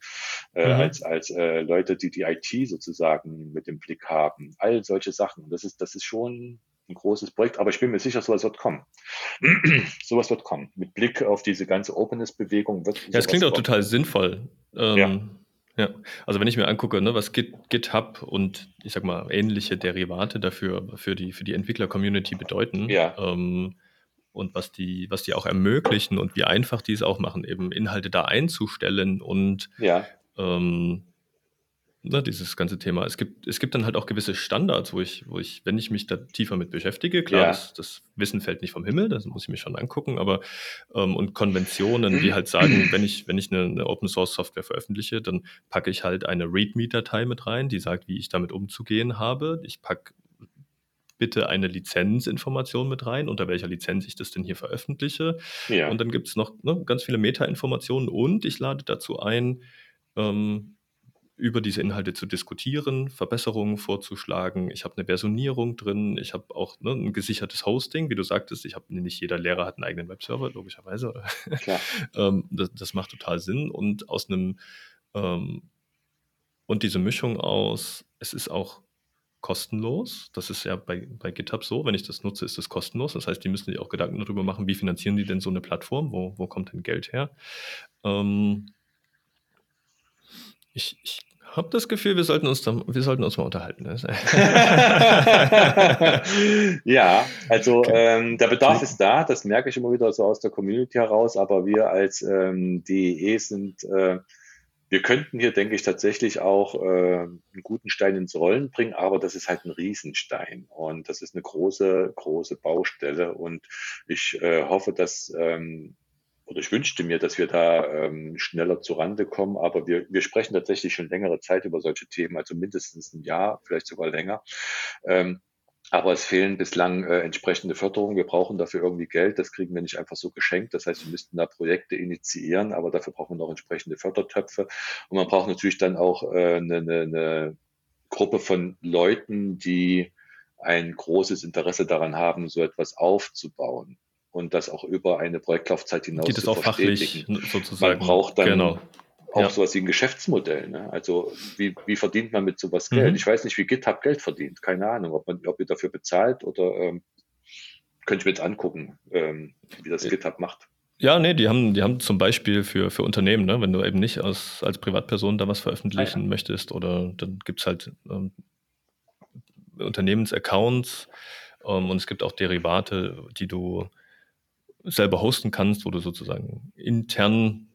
äh mhm. als, als äh, Leute, die die IT sozusagen mit dem Blick haben. All solche Sachen. Das ist, das ist schon ein großes Projekt, aber ich bin mir sicher, sowas wird kommen. sowas wird kommen. Mit Blick auf diese ganze Openness-Bewegung wird. Ja, es klingt auch total sinnvoll. Ähm, ja. Ja, also wenn ich mir angucke, ne, was Git, GitHub und ich sag mal ähnliche Derivate dafür für die, für die Entwickler-Community bedeuten ja. ähm, und was die, was die auch ermöglichen und wie einfach die es auch machen, eben Inhalte da einzustellen und ja. ähm, ne, dieses ganze Thema. Es gibt, es gibt dann halt auch gewisse Standards, wo ich, wo ich, wenn ich mich da tiefer mit beschäftige, klar, ja. das, das, Wissen fällt nicht vom Himmel, das muss ich mir schon angucken, aber ähm, und Konventionen, die halt sagen, wenn ich, wenn ich eine, eine Open Source Software veröffentliche, dann packe ich halt eine README-Datei mit rein, die sagt, wie ich damit umzugehen habe. Ich packe bitte eine Lizenzinformation mit rein, unter welcher Lizenz ich das denn hier veröffentliche. Ja. Und dann gibt es noch ne, ganz viele Meta-Informationen und ich lade dazu ein, ähm, über diese Inhalte zu diskutieren, Verbesserungen vorzuschlagen. Ich habe eine Versionierung drin, ich habe auch ne, ein gesichertes Hosting, wie du sagtest. Ich habe nicht jeder Lehrer hat einen eigenen Webserver, logischerweise. ähm, das, das, macht total Sinn und aus einem ähm, und diese Mischung aus, es ist auch kostenlos. Das ist ja bei, bei GitHub so. Wenn ich das nutze, ist es kostenlos. Das heißt, die müssen sich auch Gedanken darüber machen, wie finanzieren die denn so eine Plattform? Wo, wo kommt denn Geld her? Ähm, ich, ich habe das Gefühl, wir sollten uns, da, wir sollten uns mal unterhalten. ja, also okay. ähm, der Bedarf ist da, das merke ich immer wieder so aus der Community heraus, aber wir als ähm, DEE sind, äh, wir könnten hier, denke ich, tatsächlich auch äh, einen guten Stein ins Rollen bringen, aber das ist halt ein Riesenstein und das ist eine große, große Baustelle und ich äh, hoffe, dass ähm, oder ich wünschte mir, dass wir da ähm, schneller Rande kommen, aber wir, wir sprechen tatsächlich schon längere Zeit über solche Themen, also mindestens ein Jahr, vielleicht sogar länger. Ähm, aber es fehlen bislang äh, entsprechende Förderungen. Wir brauchen dafür irgendwie Geld. Das kriegen wir nicht einfach so geschenkt. Das heißt, wir müssten da Projekte initiieren, aber dafür brauchen wir noch entsprechende Fördertöpfe. Und man braucht natürlich dann auch äh, eine, eine, eine Gruppe von Leuten, die ein großes Interesse daran haben, so etwas aufzubauen und das auch über eine Projektlaufzeit hinaus Geht zu auch fachlich sozusagen. Man braucht dann genau. auch ja. sowas wie ein Geschäftsmodell. Ne? Also wie, wie verdient man mit sowas Geld? Mhm. Ich weiß nicht, wie GitHub Geld verdient. Keine Ahnung, ob man, ob ihr dafür bezahlt oder ähm, könnte ich mir jetzt angucken, ähm, wie das GitHub macht. Ja, nee, die haben, die haben zum Beispiel für, für Unternehmen, ne, wenn du eben nicht als, als Privatperson da was veröffentlichen ah, ja. möchtest oder dann gibt es halt ähm, Unternehmensaccounts ähm, und es gibt auch Derivate, die du selber hosten kannst, wo du sozusagen intern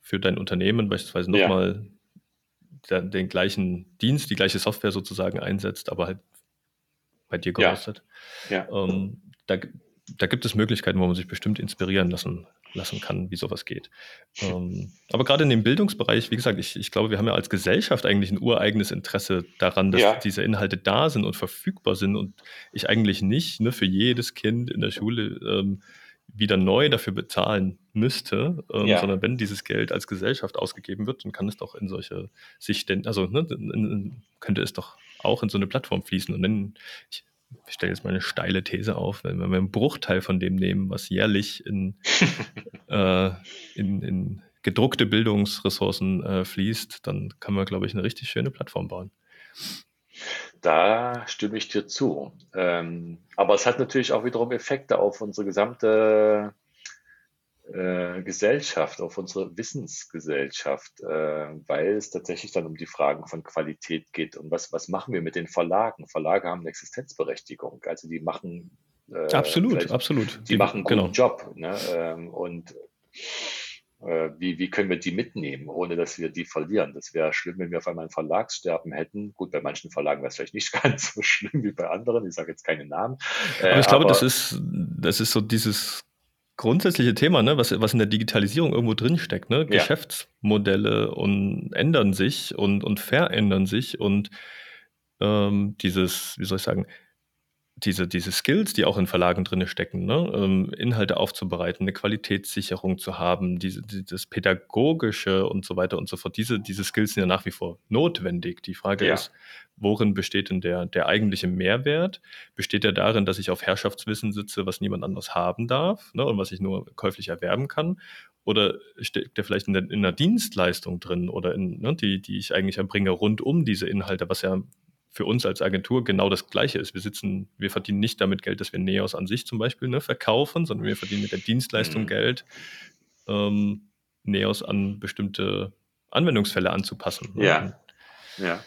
für dein Unternehmen beispielsweise nochmal ja. den, gleichen Dienst, die gleiche Software sozusagen einsetzt, aber halt bei dir gehostet. Ja. ja. Ähm, da, da gibt es Möglichkeiten, wo man sich bestimmt inspirieren lassen, lassen kann, wie sowas geht. Ähm, aber gerade in dem Bildungsbereich, wie gesagt, ich, ich glaube, wir haben ja als Gesellschaft eigentlich ein ureigenes Interesse daran, dass ja. diese Inhalte da sind und verfügbar sind und ich eigentlich nicht ne, für jedes Kind in der Schule ähm, wieder neu dafür bezahlen müsste, ähm, ja. sondern wenn dieses Geld als Gesellschaft ausgegeben wird, dann kann es doch in solche sich denn, also ne, in, in, könnte es doch auch in so eine Plattform fließen. Und dann, ich, ich stelle jetzt mal eine steile These auf, wenn wir einen Bruchteil von dem nehmen, was jährlich in, äh, in, in gedruckte Bildungsressourcen äh, fließt, dann kann man, glaube ich, eine richtig schöne Plattform bauen. Da stimme ich dir zu. Ähm, aber es hat natürlich auch wiederum Effekte auf unsere gesamte äh, Gesellschaft, auf unsere Wissensgesellschaft, äh, weil es tatsächlich dann um die Fragen von Qualität geht. Und was, was machen wir mit den Verlagen? Verlage haben eine Existenzberechtigung. Also die machen äh, absolut, absolut. Die, die machen einen guten genau. Job. Ne? Ähm, und wie, wie können wir die mitnehmen, ohne dass wir die verlieren? Das wäre schlimm, wenn wir auf einmal ein Verlagssterben hätten. Gut, bei manchen Verlagen wäre es vielleicht nicht ganz so schlimm wie bei anderen. Ich sage jetzt keine Namen. aber ich glaube, äh, das ist, das ist so dieses grundsätzliche Thema, ne, was, was in der Digitalisierung irgendwo drinsteckt. Ne? Ja. Geschäftsmodelle und ändern sich und, und verändern sich und ähm, dieses, wie soll ich sagen, diese, diese Skills, die auch in Verlagen drin stecken, ne? ähm, Inhalte aufzubereiten, eine Qualitätssicherung zu haben, diese, das Pädagogische und so weiter und so fort, diese, diese Skills sind ja nach wie vor notwendig. Die Frage Ja. ist, worin besteht denn der, der eigentliche Mehrwert? Besteht er darin, dass ich auf Herrschaftswissen sitze, was niemand anderes haben darf ne? und was ich nur käuflich erwerben kann? Oder steckt der vielleicht in, der, in einer Dienstleistung drin oder in, ne, die, die ich eigentlich erbringe rund um diese Inhalte, was ja für uns als Agentur genau das Gleiche ist. Wir sitzen, wir verdienen nicht damit Geld, dass wir Neos an sich zum Beispiel ne, verkaufen, sondern wir verdienen mit der Dienstleistung Mhm. Geld, ähm, Neos an bestimmte Anwendungsfälle anzupassen. ne? Ja. Ja.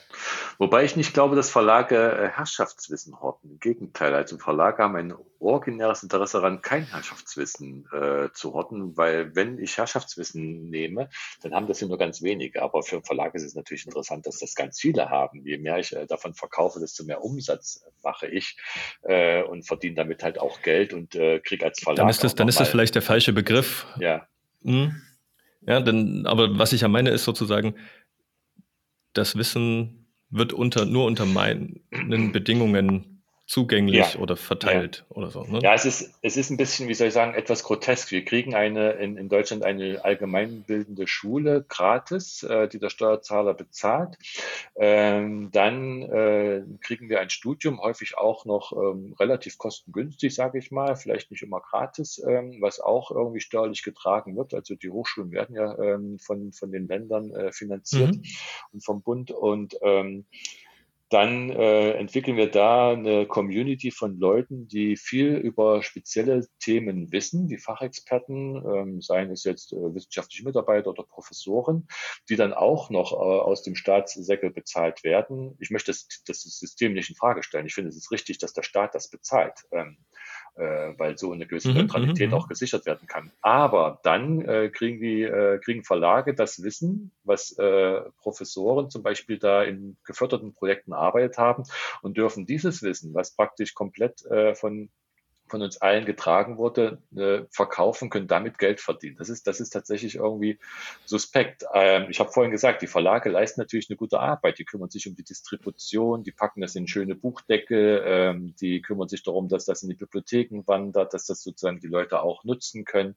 Wobei ich nicht glaube, dass Verlage äh, Herrschaftswissen horten. Im Gegenteil, also Verlage haben ein originäres Interesse daran, kein Herrschaftswissen äh, zu horten, weil wenn ich Herrschaftswissen nehme, dann haben das ja nur ganz wenige. Aber für einen Verlag ist es natürlich interessant, dass das ganz viele haben. Je mehr ich äh, davon verkaufe, desto mehr Umsatz mache ich äh, und verdiene damit halt auch Geld und äh, kriege als Verlag. Dann ist das, dann ist das vielleicht der falsche Begriff. Ja, Hm. Ja, denn, aber was ich ja meine, ist sozusagen, das Wissen wird unter, nur unter meinen Bedingungen zugänglich Ja. oder verteilt oder so. Ne? Ja, es ist, es ist ein bisschen, wie soll ich sagen, etwas grotesk. Wir kriegen eine in, in Deutschland eine allgemeinbildende Schule gratis, äh, die der Steuerzahler bezahlt. Ähm, dann äh, kriegen wir ein Studium, häufig auch noch ähm, relativ kostengünstig, sage ich mal, vielleicht nicht immer gratis, ähm, was auch irgendwie steuerlich getragen wird. Also die Hochschulen werden ja ähm, von, von den Ländern äh, finanziert Mhm. und vom Bund und ähm, dann äh, entwickeln wir da eine Community von Leuten, die viel über spezielle Themen wissen, die Fachexperten, ähm, seien es jetzt äh, wissenschaftliche Mitarbeiter oder Professoren, die dann auch noch äh, aus dem Staatssäckel bezahlt werden. Ich möchte das, das System nicht in Frage stellen. Ich finde, es ist richtig, dass der Staat das bezahlt. Ähm, äh, weil so eine gewisse Mhm, Neutralität mhm, auch gesichert werden kann. Aber dann äh, kriegen die äh, kriegen Verlage das Wissen, was äh, Professoren zum Beispiel da in geförderten Projekten arbeitet haben und dürfen dieses Wissen, was praktisch komplett äh, von von uns allen getragen wurde, äh, verkaufen, können damit Geld verdienen. Das ist, das ist tatsächlich irgendwie suspekt. Ähm, ich habe vorhin gesagt, die Verlage leisten natürlich eine gute Arbeit. Die kümmern sich um die Distribution, die packen das in schöne Buchdeckel, ähm, die kümmern sich darum, dass das in die Bibliotheken wandert, dass das sozusagen die Leute auch nutzen können.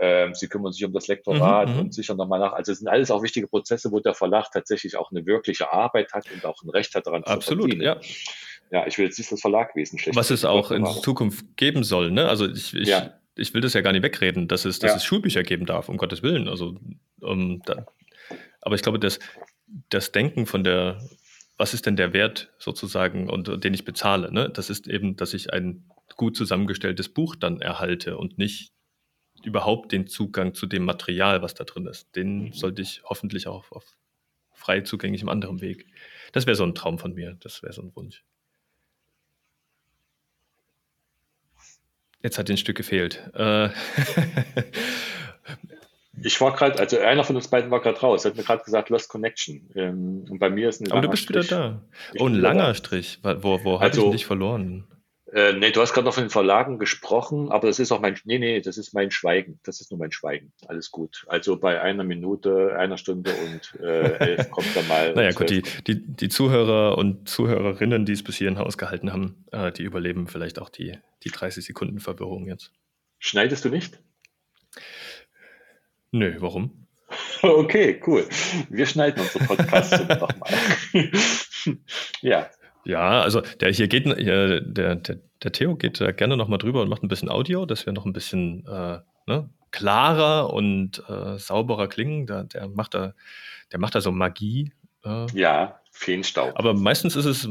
Ähm, sie kümmern sich um das Lektorat Mhm, mhm. und sichern nochmal nach. Also es sind alles auch wichtige Prozesse, wo der Verlag tatsächlich auch eine wirkliche Arbeit hat und auch ein Recht hat daran Absolut, zu verdienen. ja. Ja, ich will jetzt nicht das Verlagwesen schlecht. Was es auch in machen. Zukunft geben soll. Ne? Also ich, ich, Ja. ich will das ja gar nicht wegreden, dass es, dass Ja. es Schulbücher geben darf, um Gottes Willen. Also, ähm, da, aber ich glaube, dass das Denken von der, was ist denn der Wert sozusagen und den ich bezahle, ne? das ist eben, dass ich ein gut zusammengestelltes Buch dann erhalte und nicht überhaupt den Zugang zu dem Material, was da drin ist. Den Mhm. sollte ich hoffentlich auch auf frei zugänglichem anderem Weg. Das wäre so ein Traum von mir, das wäre so ein Wunsch. Jetzt hat ein Stück gefehlt. Äh, Ich war gerade, also einer von uns beiden war gerade raus, hat mir gerade gesagt, Lost Connection. Ähm, und bei mir ist ein aber du bist wieder Strich. da. Ich Oh, ein wieder langer da. Strich. Wo, wo, wo hatte ich Also- dich verloren? Äh, nee, du hast gerade noch von den Verlagen gesprochen, aber das ist auch mein, nee, nee, das ist mein Schweigen. Das ist nur mein Schweigen. Alles gut. Also bei einer Minute, einer Stunde und äh, elf kommt dann mal. Naja, gut, die, die, die Zuhörer und Zuhörerinnen, die es bis hierhin ausgehalten haben, äh, die überleben vielleicht auch die, die 30 Sekunden Verwirrung jetzt. Schneidest du nicht? Nö, warum? Okay, cool. Wir schneiden unsere Podcasts nochmal. ja, Ja, also der hier geht, äh, der, der, der Theo geht da gerne nochmal drüber und macht ein bisschen Audio, dass wir noch ein bisschen äh, ne, klarer und äh, sauberer klingen. Da, der, macht da, der macht da so Magie. Äh, ja, Feenstaub. aber meistens ist es,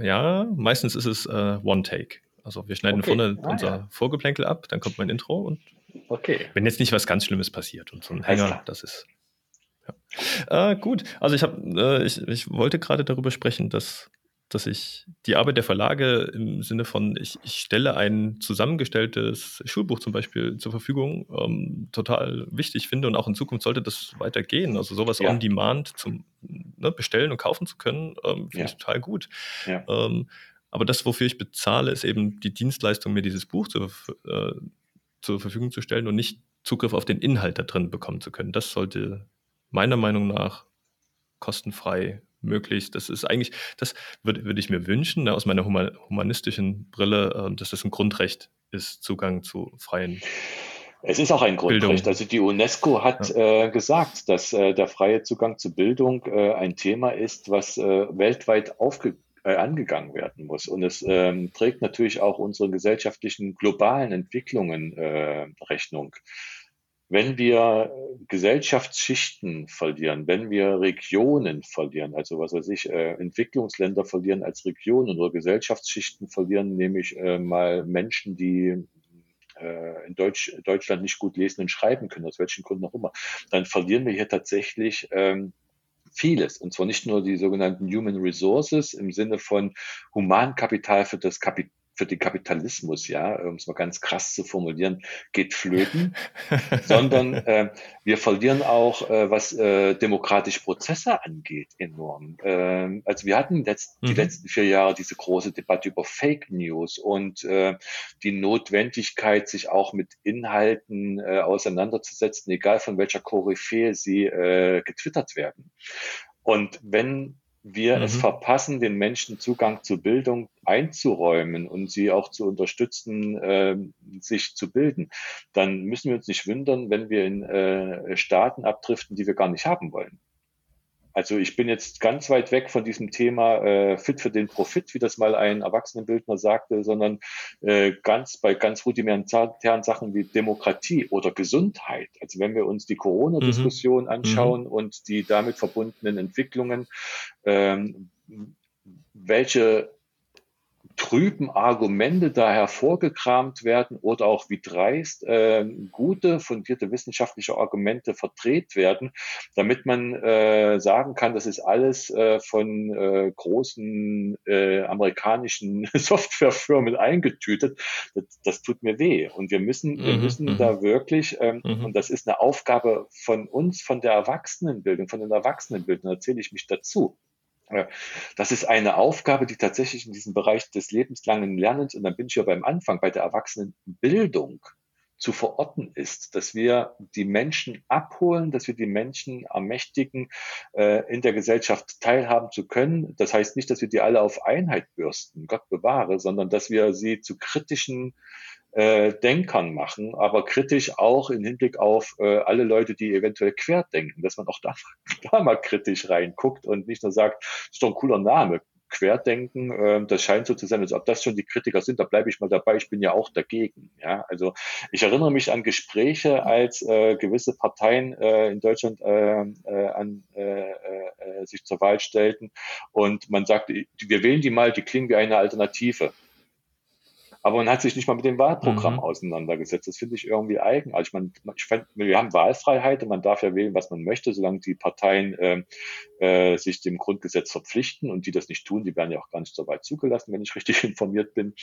ja, meistens ist es äh, One Take. Also wir schneiden Okay. vorne Ah, unser ja. Vorgeplänkel ab, dann kommt mein Intro und Okay. wenn jetzt nicht was ganz Schlimmes passiert und so ein Hänger, das ist. Ja. Äh, gut, also ich habe, äh, ich, ich wollte gerade darüber sprechen, dass, dass ich die Arbeit der Verlage im Sinne von, ich, ich stelle ein zusammengestelltes Schulbuch zum Beispiel zur Verfügung, ähm, total wichtig finde und auch in Zukunft sollte das weitergehen. Also sowas Ja. on demand zum ne, bestellen und kaufen zu können, ähm, finde ich total gut. Ja. Ähm, aber das, wofür ich bezahle, ist eben die Dienstleistung, mir dieses Buch zu, äh, zur Verfügung zu stellen und nicht Zugriff auf den Inhalt da drin bekommen zu können. Das sollte meiner Meinung nach kostenfrei möglichst. Das ist eigentlich, das würde, würde ich mir wünschen, ne, aus meiner humanistischen Brille, äh, dass das ein Grundrecht ist, Zugang zu freien es ist auch ein Grundrecht. Bildung. Also die UNESCO hat ja. äh, gesagt, dass äh, der freie Zugang zu Bildung äh, ein Thema ist, was äh, weltweit aufge äh, angegangen werden muss. Und es ähm, trägt natürlich auch unsere gesellschaftlichen globalen Entwicklungen äh, Rechnung. Wenn wir Gesellschaftsschichten verlieren, wenn wir Regionen verlieren, also was weiß ich, äh, Entwicklungsländer verlieren als Regionen oder Gesellschaftsschichten verlieren, nämlich äh, mal Menschen, die äh, in Deutsch, Deutschland nicht gut lesen und schreiben können, aus welchen Gründen auch immer, dann verlieren wir hier tatsächlich ähm, vieles. Und zwar nicht nur die sogenannten Human Resources im Sinne von Humankapital für das Kapital für den Kapitalismus, ja, um es mal ganz krass zu formulieren, geht flöten, sondern äh, wir verlieren auch, äh, was äh, demokratische Prozesse angeht, enorm. Ähm, also wir hatten letzt, mhm. die letzten vier Jahre diese große Debatte über Fake News und äh, die Notwendigkeit, sich auch mit Inhalten äh, auseinanderzusetzen, egal von welcher Koryphäe sie äh, getwittert werden. Und wenn wir mhm. es verpassen, den Menschen Zugang zu Bildung einzuräumen und sie auch zu unterstützen, äh, sich zu bilden, dann müssen wir uns nicht wundern, wenn wir in äh, Staaten abdriften, die wir gar nicht haben wollen. Also ich bin jetzt ganz weit weg von diesem Thema äh, fit für den Profit, wie das mal ein Erwachsenenbildner sagte, sondern äh, ganz bei ganz rudimentären Sachen wie Demokratie oder Gesundheit. Also wenn wir uns die Corona-Diskussion mhm. anschauen mhm. und die damit verbundenen Entwicklungen, ähm, welche trüben Argumente da hervorgekramt werden oder auch wie dreist äh, gute, fundierte wissenschaftliche Argumente verdreht werden, damit man äh, sagen kann, das ist alles äh, von äh, großen äh, amerikanischen Softwarefirmen eingetütet. Das, das, tut mir weh. Und wir müssen, wir mhm, müssen mhm. da wirklich, ähm, mhm. und das ist eine Aufgabe von uns, von der Erwachsenenbildung, von den Erwachsenenbildung, erzähle ich mich dazu das ist eine Aufgabe, die tatsächlich in diesem Bereich des lebenslangen Lernens, und dann bin ich ja beim Anfang, bei der Erwachsenenbildung zu verorten ist, dass wir die Menschen abholen, dass wir die Menschen ermächtigen, äh, in der Gesellschaft teilhaben zu können. Das heißt nicht, dass wir die alle auf Einheit bürsten, Gott bewahre, sondern dass wir sie zu kritischen äh, Denkern machen, aber kritisch auch im Hinblick auf äh, alle Leute, die eventuell querdenken, dass man auch da, da mal kritisch reinguckt und nicht nur sagt, ist doch ein cooler Name, Querdenken, äh, das scheint so zu sein, als ob das schon die Kritiker sind, da bleibe ich mal dabei, ich bin ja auch dagegen. Ja, also ich erinnere mich an Gespräche, als äh, gewisse Parteien äh, in Deutschland äh, äh, an, äh, äh, sich zur Wahl stellten und man sagte, wir wählen die mal, die klingen wie eine Alternative aber man hat sich nicht mal mit dem Wahlprogramm mhm. auseinandergesetzt. Das finde ich irgendwie eigenartig. Man, ich find, wir haben Wahlfreiheit und man darf ja wählen, was man möchte, solange die Parteien äh, äh, sich dem Grundgesetz verpflichten und die das nicht tun, die werden ja auch gar nicht so weit zugelassen, wenn ich richtig informiert bin.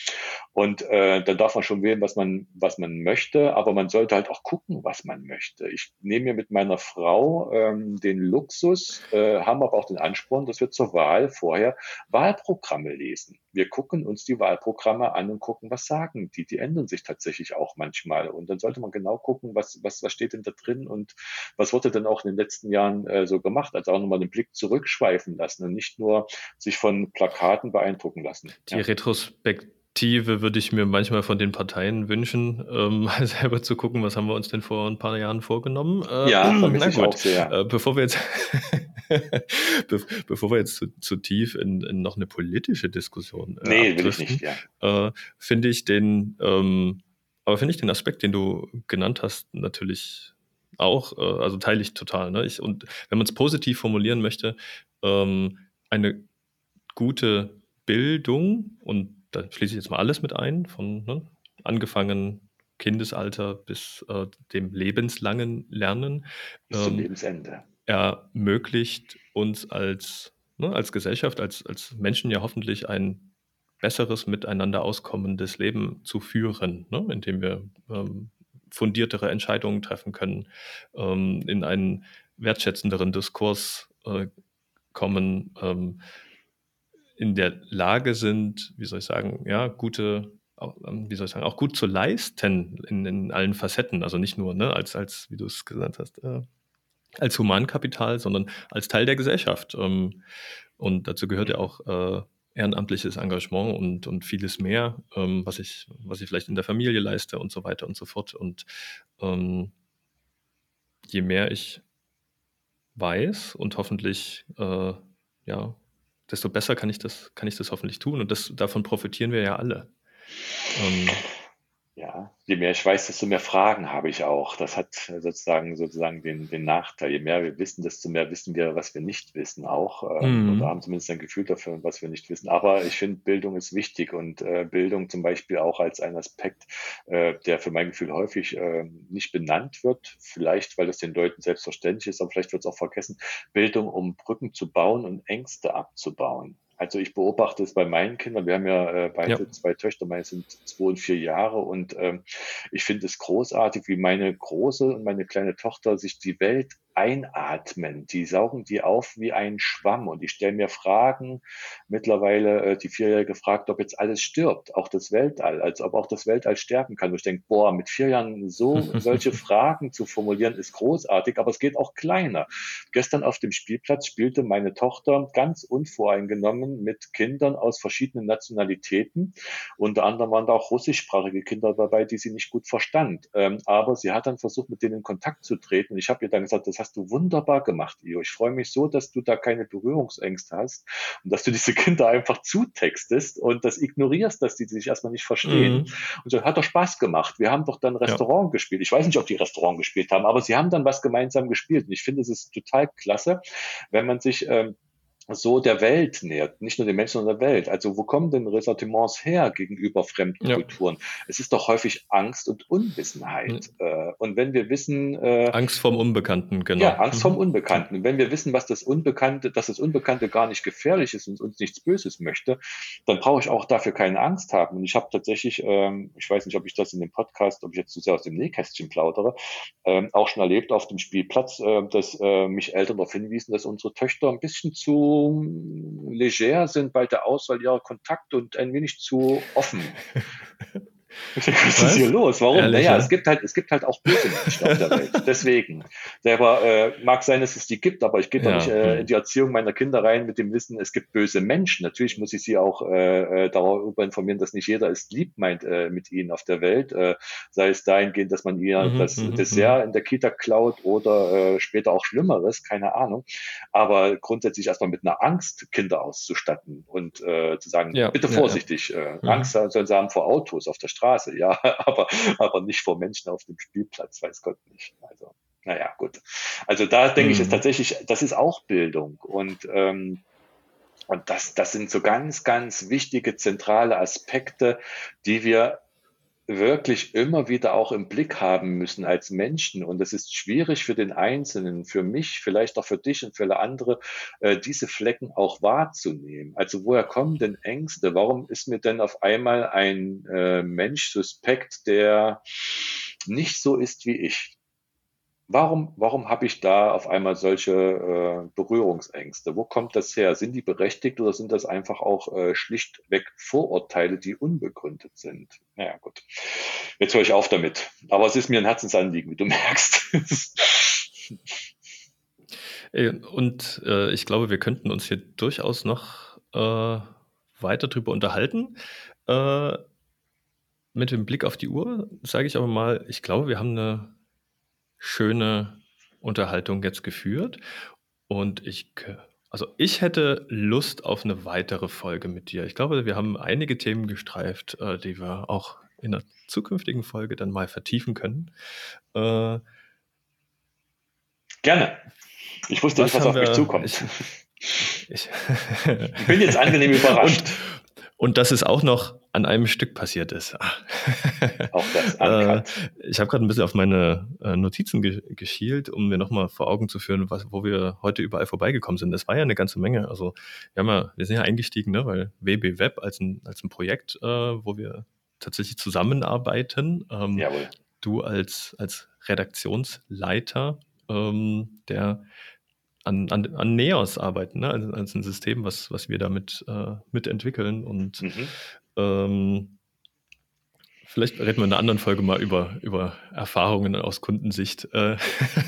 Und äh, dann darf man schon wählen, was man, was man möchte, aber man sollte halt auch gucken, was man möchte. Ich nehme mir mit meiner Frau ähm, den Luxus, äh, haben aber auch den Ansporn, dass wir zur Wahl vorher Wahlprogramme lesen. Wir gucken uns die Wahlprogramme an und gucken, was sagen die. Die ändern sich tatsächlich auch manchmal. Und dann sollte man genau gucken, was, was, was steht denn da drin und was wurde denn auch in den letzten Jahren äh, so gemacht. Also auch nochmal den Blick zurückschweifen lassen und nicht nur sich von Plakaten beeindrucken lassen. Die ja. Retrospektive würde ich mir manchmal von den Parteien wünschen, ähm, selber zu gucken, was haben wir uns denn vor ein paar Jahren vorgenommen. Äh, ja, na gut. Auch sehr. Äh, bevor wir jetzt, be bevor wir jetzt zu, zu tief in, in, noch eine politische Diskussion äh, nee, will ich nicht, ja. äh, finde ich den, ähm, aber finde ich den Aspekt, den du genannt hast, natürlich auch, äh, also teile ich total. Ne? Ich, und wenn man es positiv formulieren möchte, ähm, eine gute Bildung und da schließe ich jetzt mal alles mit ein, von ne, angefangen Kindesalter bis äh, dem lebenslangen Lernen. Bis zum ähm, Lebensende. Ermöglicht uns als, ne, als Gesellschaft, als, als Menschen ja hoffentlich ein besseres miteinander auskommendes Leben zu führen, ne, indem wir ähm, fundiertere Entscheidungen treffen können, ähm, in einen wertschätzenderen Diskurs äh, kommen, ähm, in der Lage sind, wie soll ich sagen, ja, gute ähm, wie soll ich sagen, auch gut zu leisten in, in allen Facetten. Also nicht nur ne, als, als, wie du es gesagt hast, äh, als Humankapital, sondern als Teil der Gesellschaft. Ähm, und dazu gehört ja auch äh, ehrenamtliches Engagement und, und vieles mehr, ähm, was, ich, was ich vielleicht in der Familie leiste und so weiter und so fort. Und ähm, je mehr ich weiß und hoffentlich, äh, ja, desto besser kann ich das, kann ich das hoffentlich tun. Und das, davon profitieren wir ja alle. Ähm, ja, je mehr ich weiß, desto mehr Fragen habe ich auch. Das hat sozusagen, sozusagen den, den Nachteil. Je mehr wir wissen, desto mehr wissen wir, was wir nicht wissen auch. Ähm, mhm. Oder haben zumindest ein Gefühl dafür, was wir nicht wissen. Aber ich finde, Bildung ist wichtig und äh, Bildung zum Beispiel auch als ein Aspekt, äh, der für mein Gefühl häufig äh, nicht benannt wird. Vielleicht, weil es den Leuten selbstverständlich ist, aber vielleicht wird es auch vergessen. Bildung, um Brücken zu bauen und Ängste abzubauen. Also ich beobachte es bei meinen Kindern. Wir haben ja äh, beide ja. zwei Töchter, meine sind zwei und vier Jahre und ähm, ich finde es großartig, wie meine große und meine kleine Tochter sich die Welt einatmen. Die saugen die auf wie ein Schwamm und ich stelle mir Fragen. Mittlerweile äh, die Vierjährige gefragt, ob jetzt alles stirbt, auch das Weltall, als ob auch das Weltall sterben kann. Und ich denke, boah, mit vier Jahren so solche Fragen zu formulieren, ist großartig, aber es geht auch kleiner. Gestern auf dem Spielplatz spielte meine Tochter ganz unvoreingenommen mit Kindern aus verschiedenen Nationalitäten. Unter anderem waren da auch russischsprachige Kinder dabei, die sie nicht gut verstand. Ähm, aber sie hat dann versucht, mit denen in Kontakt zu treten. Und ich habe ihr dann gesagt, das hast du wunderbar gemacht, Io. Ich freue mich so, dass du da keine Berührungsängste hast und dass du diese Kinder einfach zutextest und das ignorierst, dass die sich erstmal nicht verstehen. Mhm. Und so hat doch Spaß gemacht. Wir haben doch dann Restaurant ja. gespielt. Ich weiß nicht, ob die Restaurant gespielt haben, aber sie haben dann was gemeinsam gespielt. Und ich finde, es ist total klasse, wenn man sich ähm, so der Welt nähert, nicht nur den Menschen, sondern der Welt. Also wo kommen denn Ressentiments her gegenüber fremden ja. Kulturen? Es ist doch häufig Angst und Unwissenheit. Mhm. Und wenn wir wissen... Äh, Angst vom Unbekannten, genau. Ja, Angst mhm. vom Unbekannten. Wenn wir wissen, was das Unbekannte, dass das Unbekannte gar nicht gefährlich ist und uns nichts Böses möchte, dann brauche ich auch dafür keine Angst haben. Und ich habe tatsächlich, ähm, ich weiß nicht, ob ich das in dem Podcast, ob ich jetzt zu sehr aus dem Nähkästchen plaudere, ähm, auch schon erlebt auf dem Spielplatz, äh, dass äh, mich Eltern darauf hinwiesen, dass unsere Töchter ein bisschen zu leger sind bei der Auswahl ihrer Kontakte und ein wenig zu offen. Was ist hier los? Warum? Ehrlich, naja, ja? es gibt halt, es gibt halt auch böse Menschen auf der Welt. Deswegen. Selber äh, mag sein, dass es die gibt, aber ich gehe ja. da nicht äh, hm. in die Erziehung meiner Kinder rein mit dem Wissen, es gibt böse Menschen. Natürlich muss ich sie auch äh, äh, darüber informieren, dass nicht jeder es lieb meint äh, mit ihnen auf der Welt. Äh, sei es dahingehend, dass man ihr mhm, das mhm, Dessert mhm. in der Kita klaut oder äh, später auch Schlimmeres, keine Ahnung. Aber grundsätzlich erstmal mit einer Angst Kinder auszustatten und äh, zu sagen, ja. bitte vorsichtig, äh, mhm. Angst sollen sie haben vor Autos auf der Straße Straße, ja, aber, aber nicht vor Menschen auf dem Spielplatz, weiß Gott nicht. Also, naja, gut. Also da denke mhm. ich, ist tatsächlich, das ist auch Bildung und, ähm, und das, das sind so ganz, ganz wichtige zentrale Aspekte, die wir wirklich immer wieder auch im Blick haben müssen als Menschen. Und es ist schwierig für den Einzelnen, für mich, vielleicht auch für dich und für alle andere, äh, diese Flecken auch wahrzunehmen. Also woher kommen denn Ängste? Warum ist mir denn auf einmal ein äh, Mensch suspekt, der nicht so ist wie ich? Warum, warum habe ich da auf einmal solche äh, Berührungsängste? Wo kommt das her? Sind die berechtigt oder sind das einfach auch äh, schlichtweg Vorurteile, die unbegründet sind? Naja, gut. Jetzt höre ich auf damit. Aber es ist mir ein Herzensanliegen, wie du merkst. Äh, und äh, ich glaube, wir könnten uns hier durchaus noch äh, weiter drüber unterhalten. Äh, mit dem Blick auf die Uhr sage ich aber mal, ich glaube, wir haben eine schöne Unterhaltung jetzt geführt. Und ich, also ich hätte Lust auf eine weitere Folge mit dir. Ich glaube, wir haben einige Themen gestreift, äh, die wir auch in einer zukünftigen Folge dann mal vertiefen können. Äh, Gerne. Ich wusste nicht, was auf wir, mich zukommt. Ich, ich bin jetzt angenehm überrascht. Und, dass es auch noch an einem Stück passiert ist. Auch das äh, ich habe gerade ein bisschen auf meine äh, Notizen ge geschielt, um mir nochmal vor Augen zu führen, was, wo wir heute überall vorbeigekommen sind. Das war ja eine ganze Menge. Also wir, haben ja, wir sind ja eingestiegen, ne, weil WB Web als ein, als ein Projekt, äh, wo wir tatsächlich zusammenarbeiten. Ähm, Jawohl. Du als, als Redaktionsleiter, ähm, der an, an, an Neos arbeiten, ne? als, als ein System, was, was wir damit äh, mitentwickeln. Und mhm. ähm, Vielleicht reden wir in einer anderen Folge mal über, über Erfahrungen aus Kundensicht äh,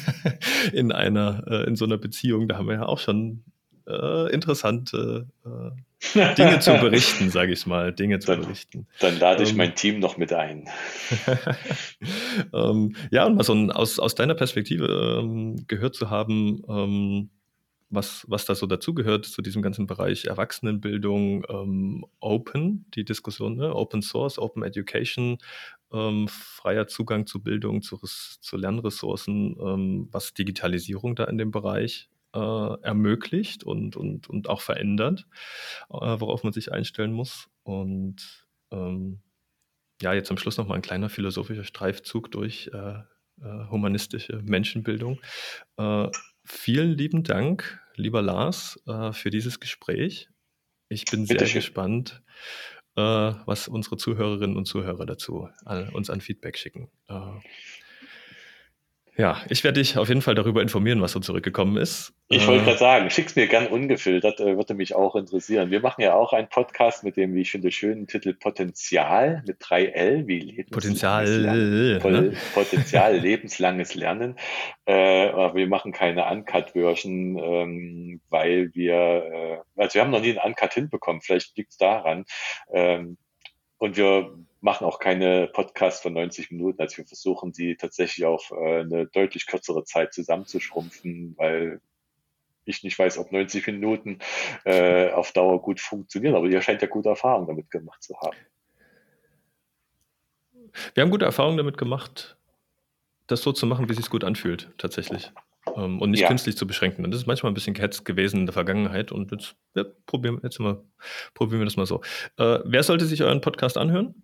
in einer, äh, in so einer Beziehung. Da haben wir ja auch schon äh, interessante äh, Dinge zu berichten, sage ich mal, Dinge zu dann, berichten. Dann lade ich ähm, mein Team noch mit ein. ähm, ja, und mal so ein, aus, aus deiner Perspektive ähm, gehört zu haben, ähm, was, was da so dazugehört zu diesem ganzen Bereich Erwachsenenbildung, ähm, Open, die Diskussion, ne? Open Source, Open Education, ähm, freier Zugang zu Bildung, zu, zu Lernressourcen, ähm, was Digitalisierung da in dem Bereich äh, ermöglicht und, und, und auch verändert, äh, worauf man sich einstellen muss. Und ähm, ja, jetzt am Schluss nochmal ein kleiner philosophischer Streifzug durch äh, äh humanistische Menschenbildung. Äh, vielen lieben Dank, lieber Lars, äh, für dieses Gespräch. Ich bin sehr schön. gespannt, was unsere Zuhörerinnen und Zuhörer dazu uns an Feedback schicken. Ja, ich werde dich auf jeden Fall darüber informieren, was so zurückgekommen ist. Ich wollte äh, gerade sagen, schick's mir gern ungefiltert, äh, würde mich auch interessieren. Wir machen ja auch einen Podcast mit dem, wie ich finde, schönen Titel Potenzial mit 3L, wie lebenslanges Potenzial, Lernen. Ne? Potenzial, lebenslanges Lernen. Äh, aber wir machen keine Uncut-Version, ähm, weil wir, äh, also wir haben noch nie einen Uncut hinbekommen, vielleicht liegt's daran. Ähm, und wir machen auch keine Podcasts von 90 Minuten. Also wir versuchen, die tatsächlich auf äh, eine deutlich kürzere Zeit zusammenzuschrumpfen, weil ich nicht weiß, ob 90 Minuten äh, auf Dauer gut funktionieren. Aber ihr scheint ja gute Erfahrungen damit gemacht zu haben. Wir haben gute Erfahrungen damit gemacht, das so zu machen, wie es sich gut anfühlt, tatsächlich. Ähm, und nicht ja. künstlich zu beschränken. Und das ist manchmal ein bisschen gehetzt gewesen in der Vergangenheit. Und jetzt, ja, probieren, jetzt mal, probieren wir das mal so. Äh, wer sollte sich euren Podcast anhören?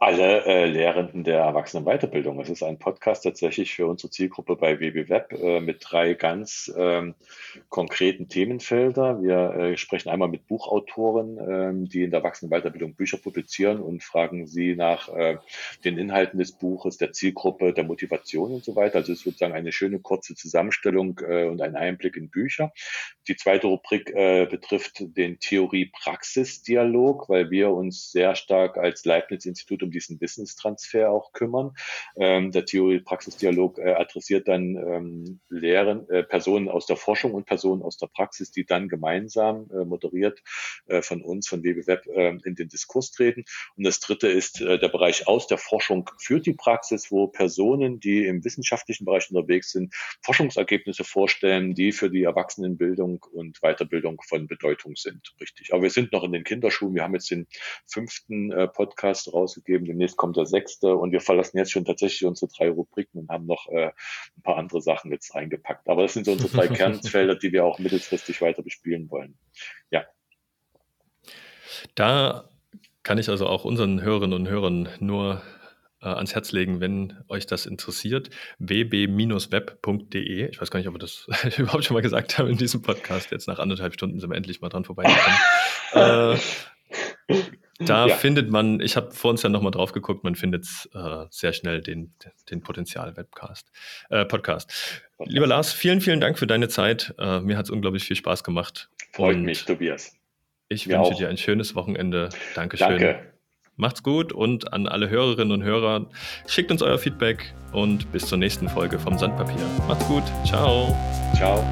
Alle äh, Lehrenden der Erwachsenenweiterbildung. Es ist ein Podcast tatsächlich für unsere Zielgruppe bei WBWeb äh, mit drei ganz ähm, konkreten Themenfelder. Wir äh, sprechen einmal mit Buchautoren, ähm, die in der Erwachsenenweiterbildung Bücher publizieren und fragen sie nach äh, den Inhalten des Buches, der Zielgruppe, der Motivation und so weiter. Also es ist sozusagen eine schöne kurze Zusammenstellung äh, und ein Einblick in Bücher. Die zweite Rubrik äh, betrifft den Theorie-Praxis-Dialog, weil wir uns sehr stark als Leibniz-Institut um diesen Wissenstransfer auch kümmern. Ähm, der Theorie-Praxis-Dialog äh, adressiert dann ähm, Lehren, äh, Personen aus der Forschung und Personen aus der Praxis, die dann gemeinsam äh, moderiert äh, von uns, von WWWeb, äh, in den Diskurs treten. Und das dritte ist äh, der Bereich aus der Forschung für die Praxis, wo Personen, die im wissenschaftlichen Bereich unterwegs sind, Forschungsergebnisse vorstellen, die für die Erwachsenenbildung und Weiterbildung von Bedeutung sind. Richtig. Aber wir sind noch in den Kinderschuhen. Wir haben jetzt den fünften äh, Podcast rausgegeben geben. Demnächst kommt der sechste und wir verlassen jetzt schon tatsächlich unsere drei Rubriken und haben noch äh, ein paar andere Sachen jetzt reingepackt. Aber das sind so unsere drei Kernfelder, die wir auch mittelfristig weiter bespielen wollen. Ja. Da kann ich also auch unseren Hörerinnen und Hörern nur äh, ans Herz legen, wenn euch das interessiert. wb-web.de. Ich weiß gar nicht, ob wir das überhaupt schon mal gesagt haben in diesem Podcast. Jetzt nach anderthalb Stunden sind wir endlich mal dran vorbeigekommen. äh, da ja. findet man, ich habe vor uns ja nochmal drauf geguckt, man findet äh, sehr schnell den, den Potenzial-Webcast, äh, Podcast. Lieber Lars, vielen, vielen Dank für deine Zeit. Äh, mir hat es unglaublich viel Spaß gemacht. Freut und mich, Tobias. Ich mir wünsche auch. dir ein schönes Wochenende. Dankeschön. Danke. Macht's gut und an alle Hörerinnen und Hörer, schickt uns euer Feedback und bis zur nächsten Folge vom Sandpapier. Macht's gut. Ciao. Ciao.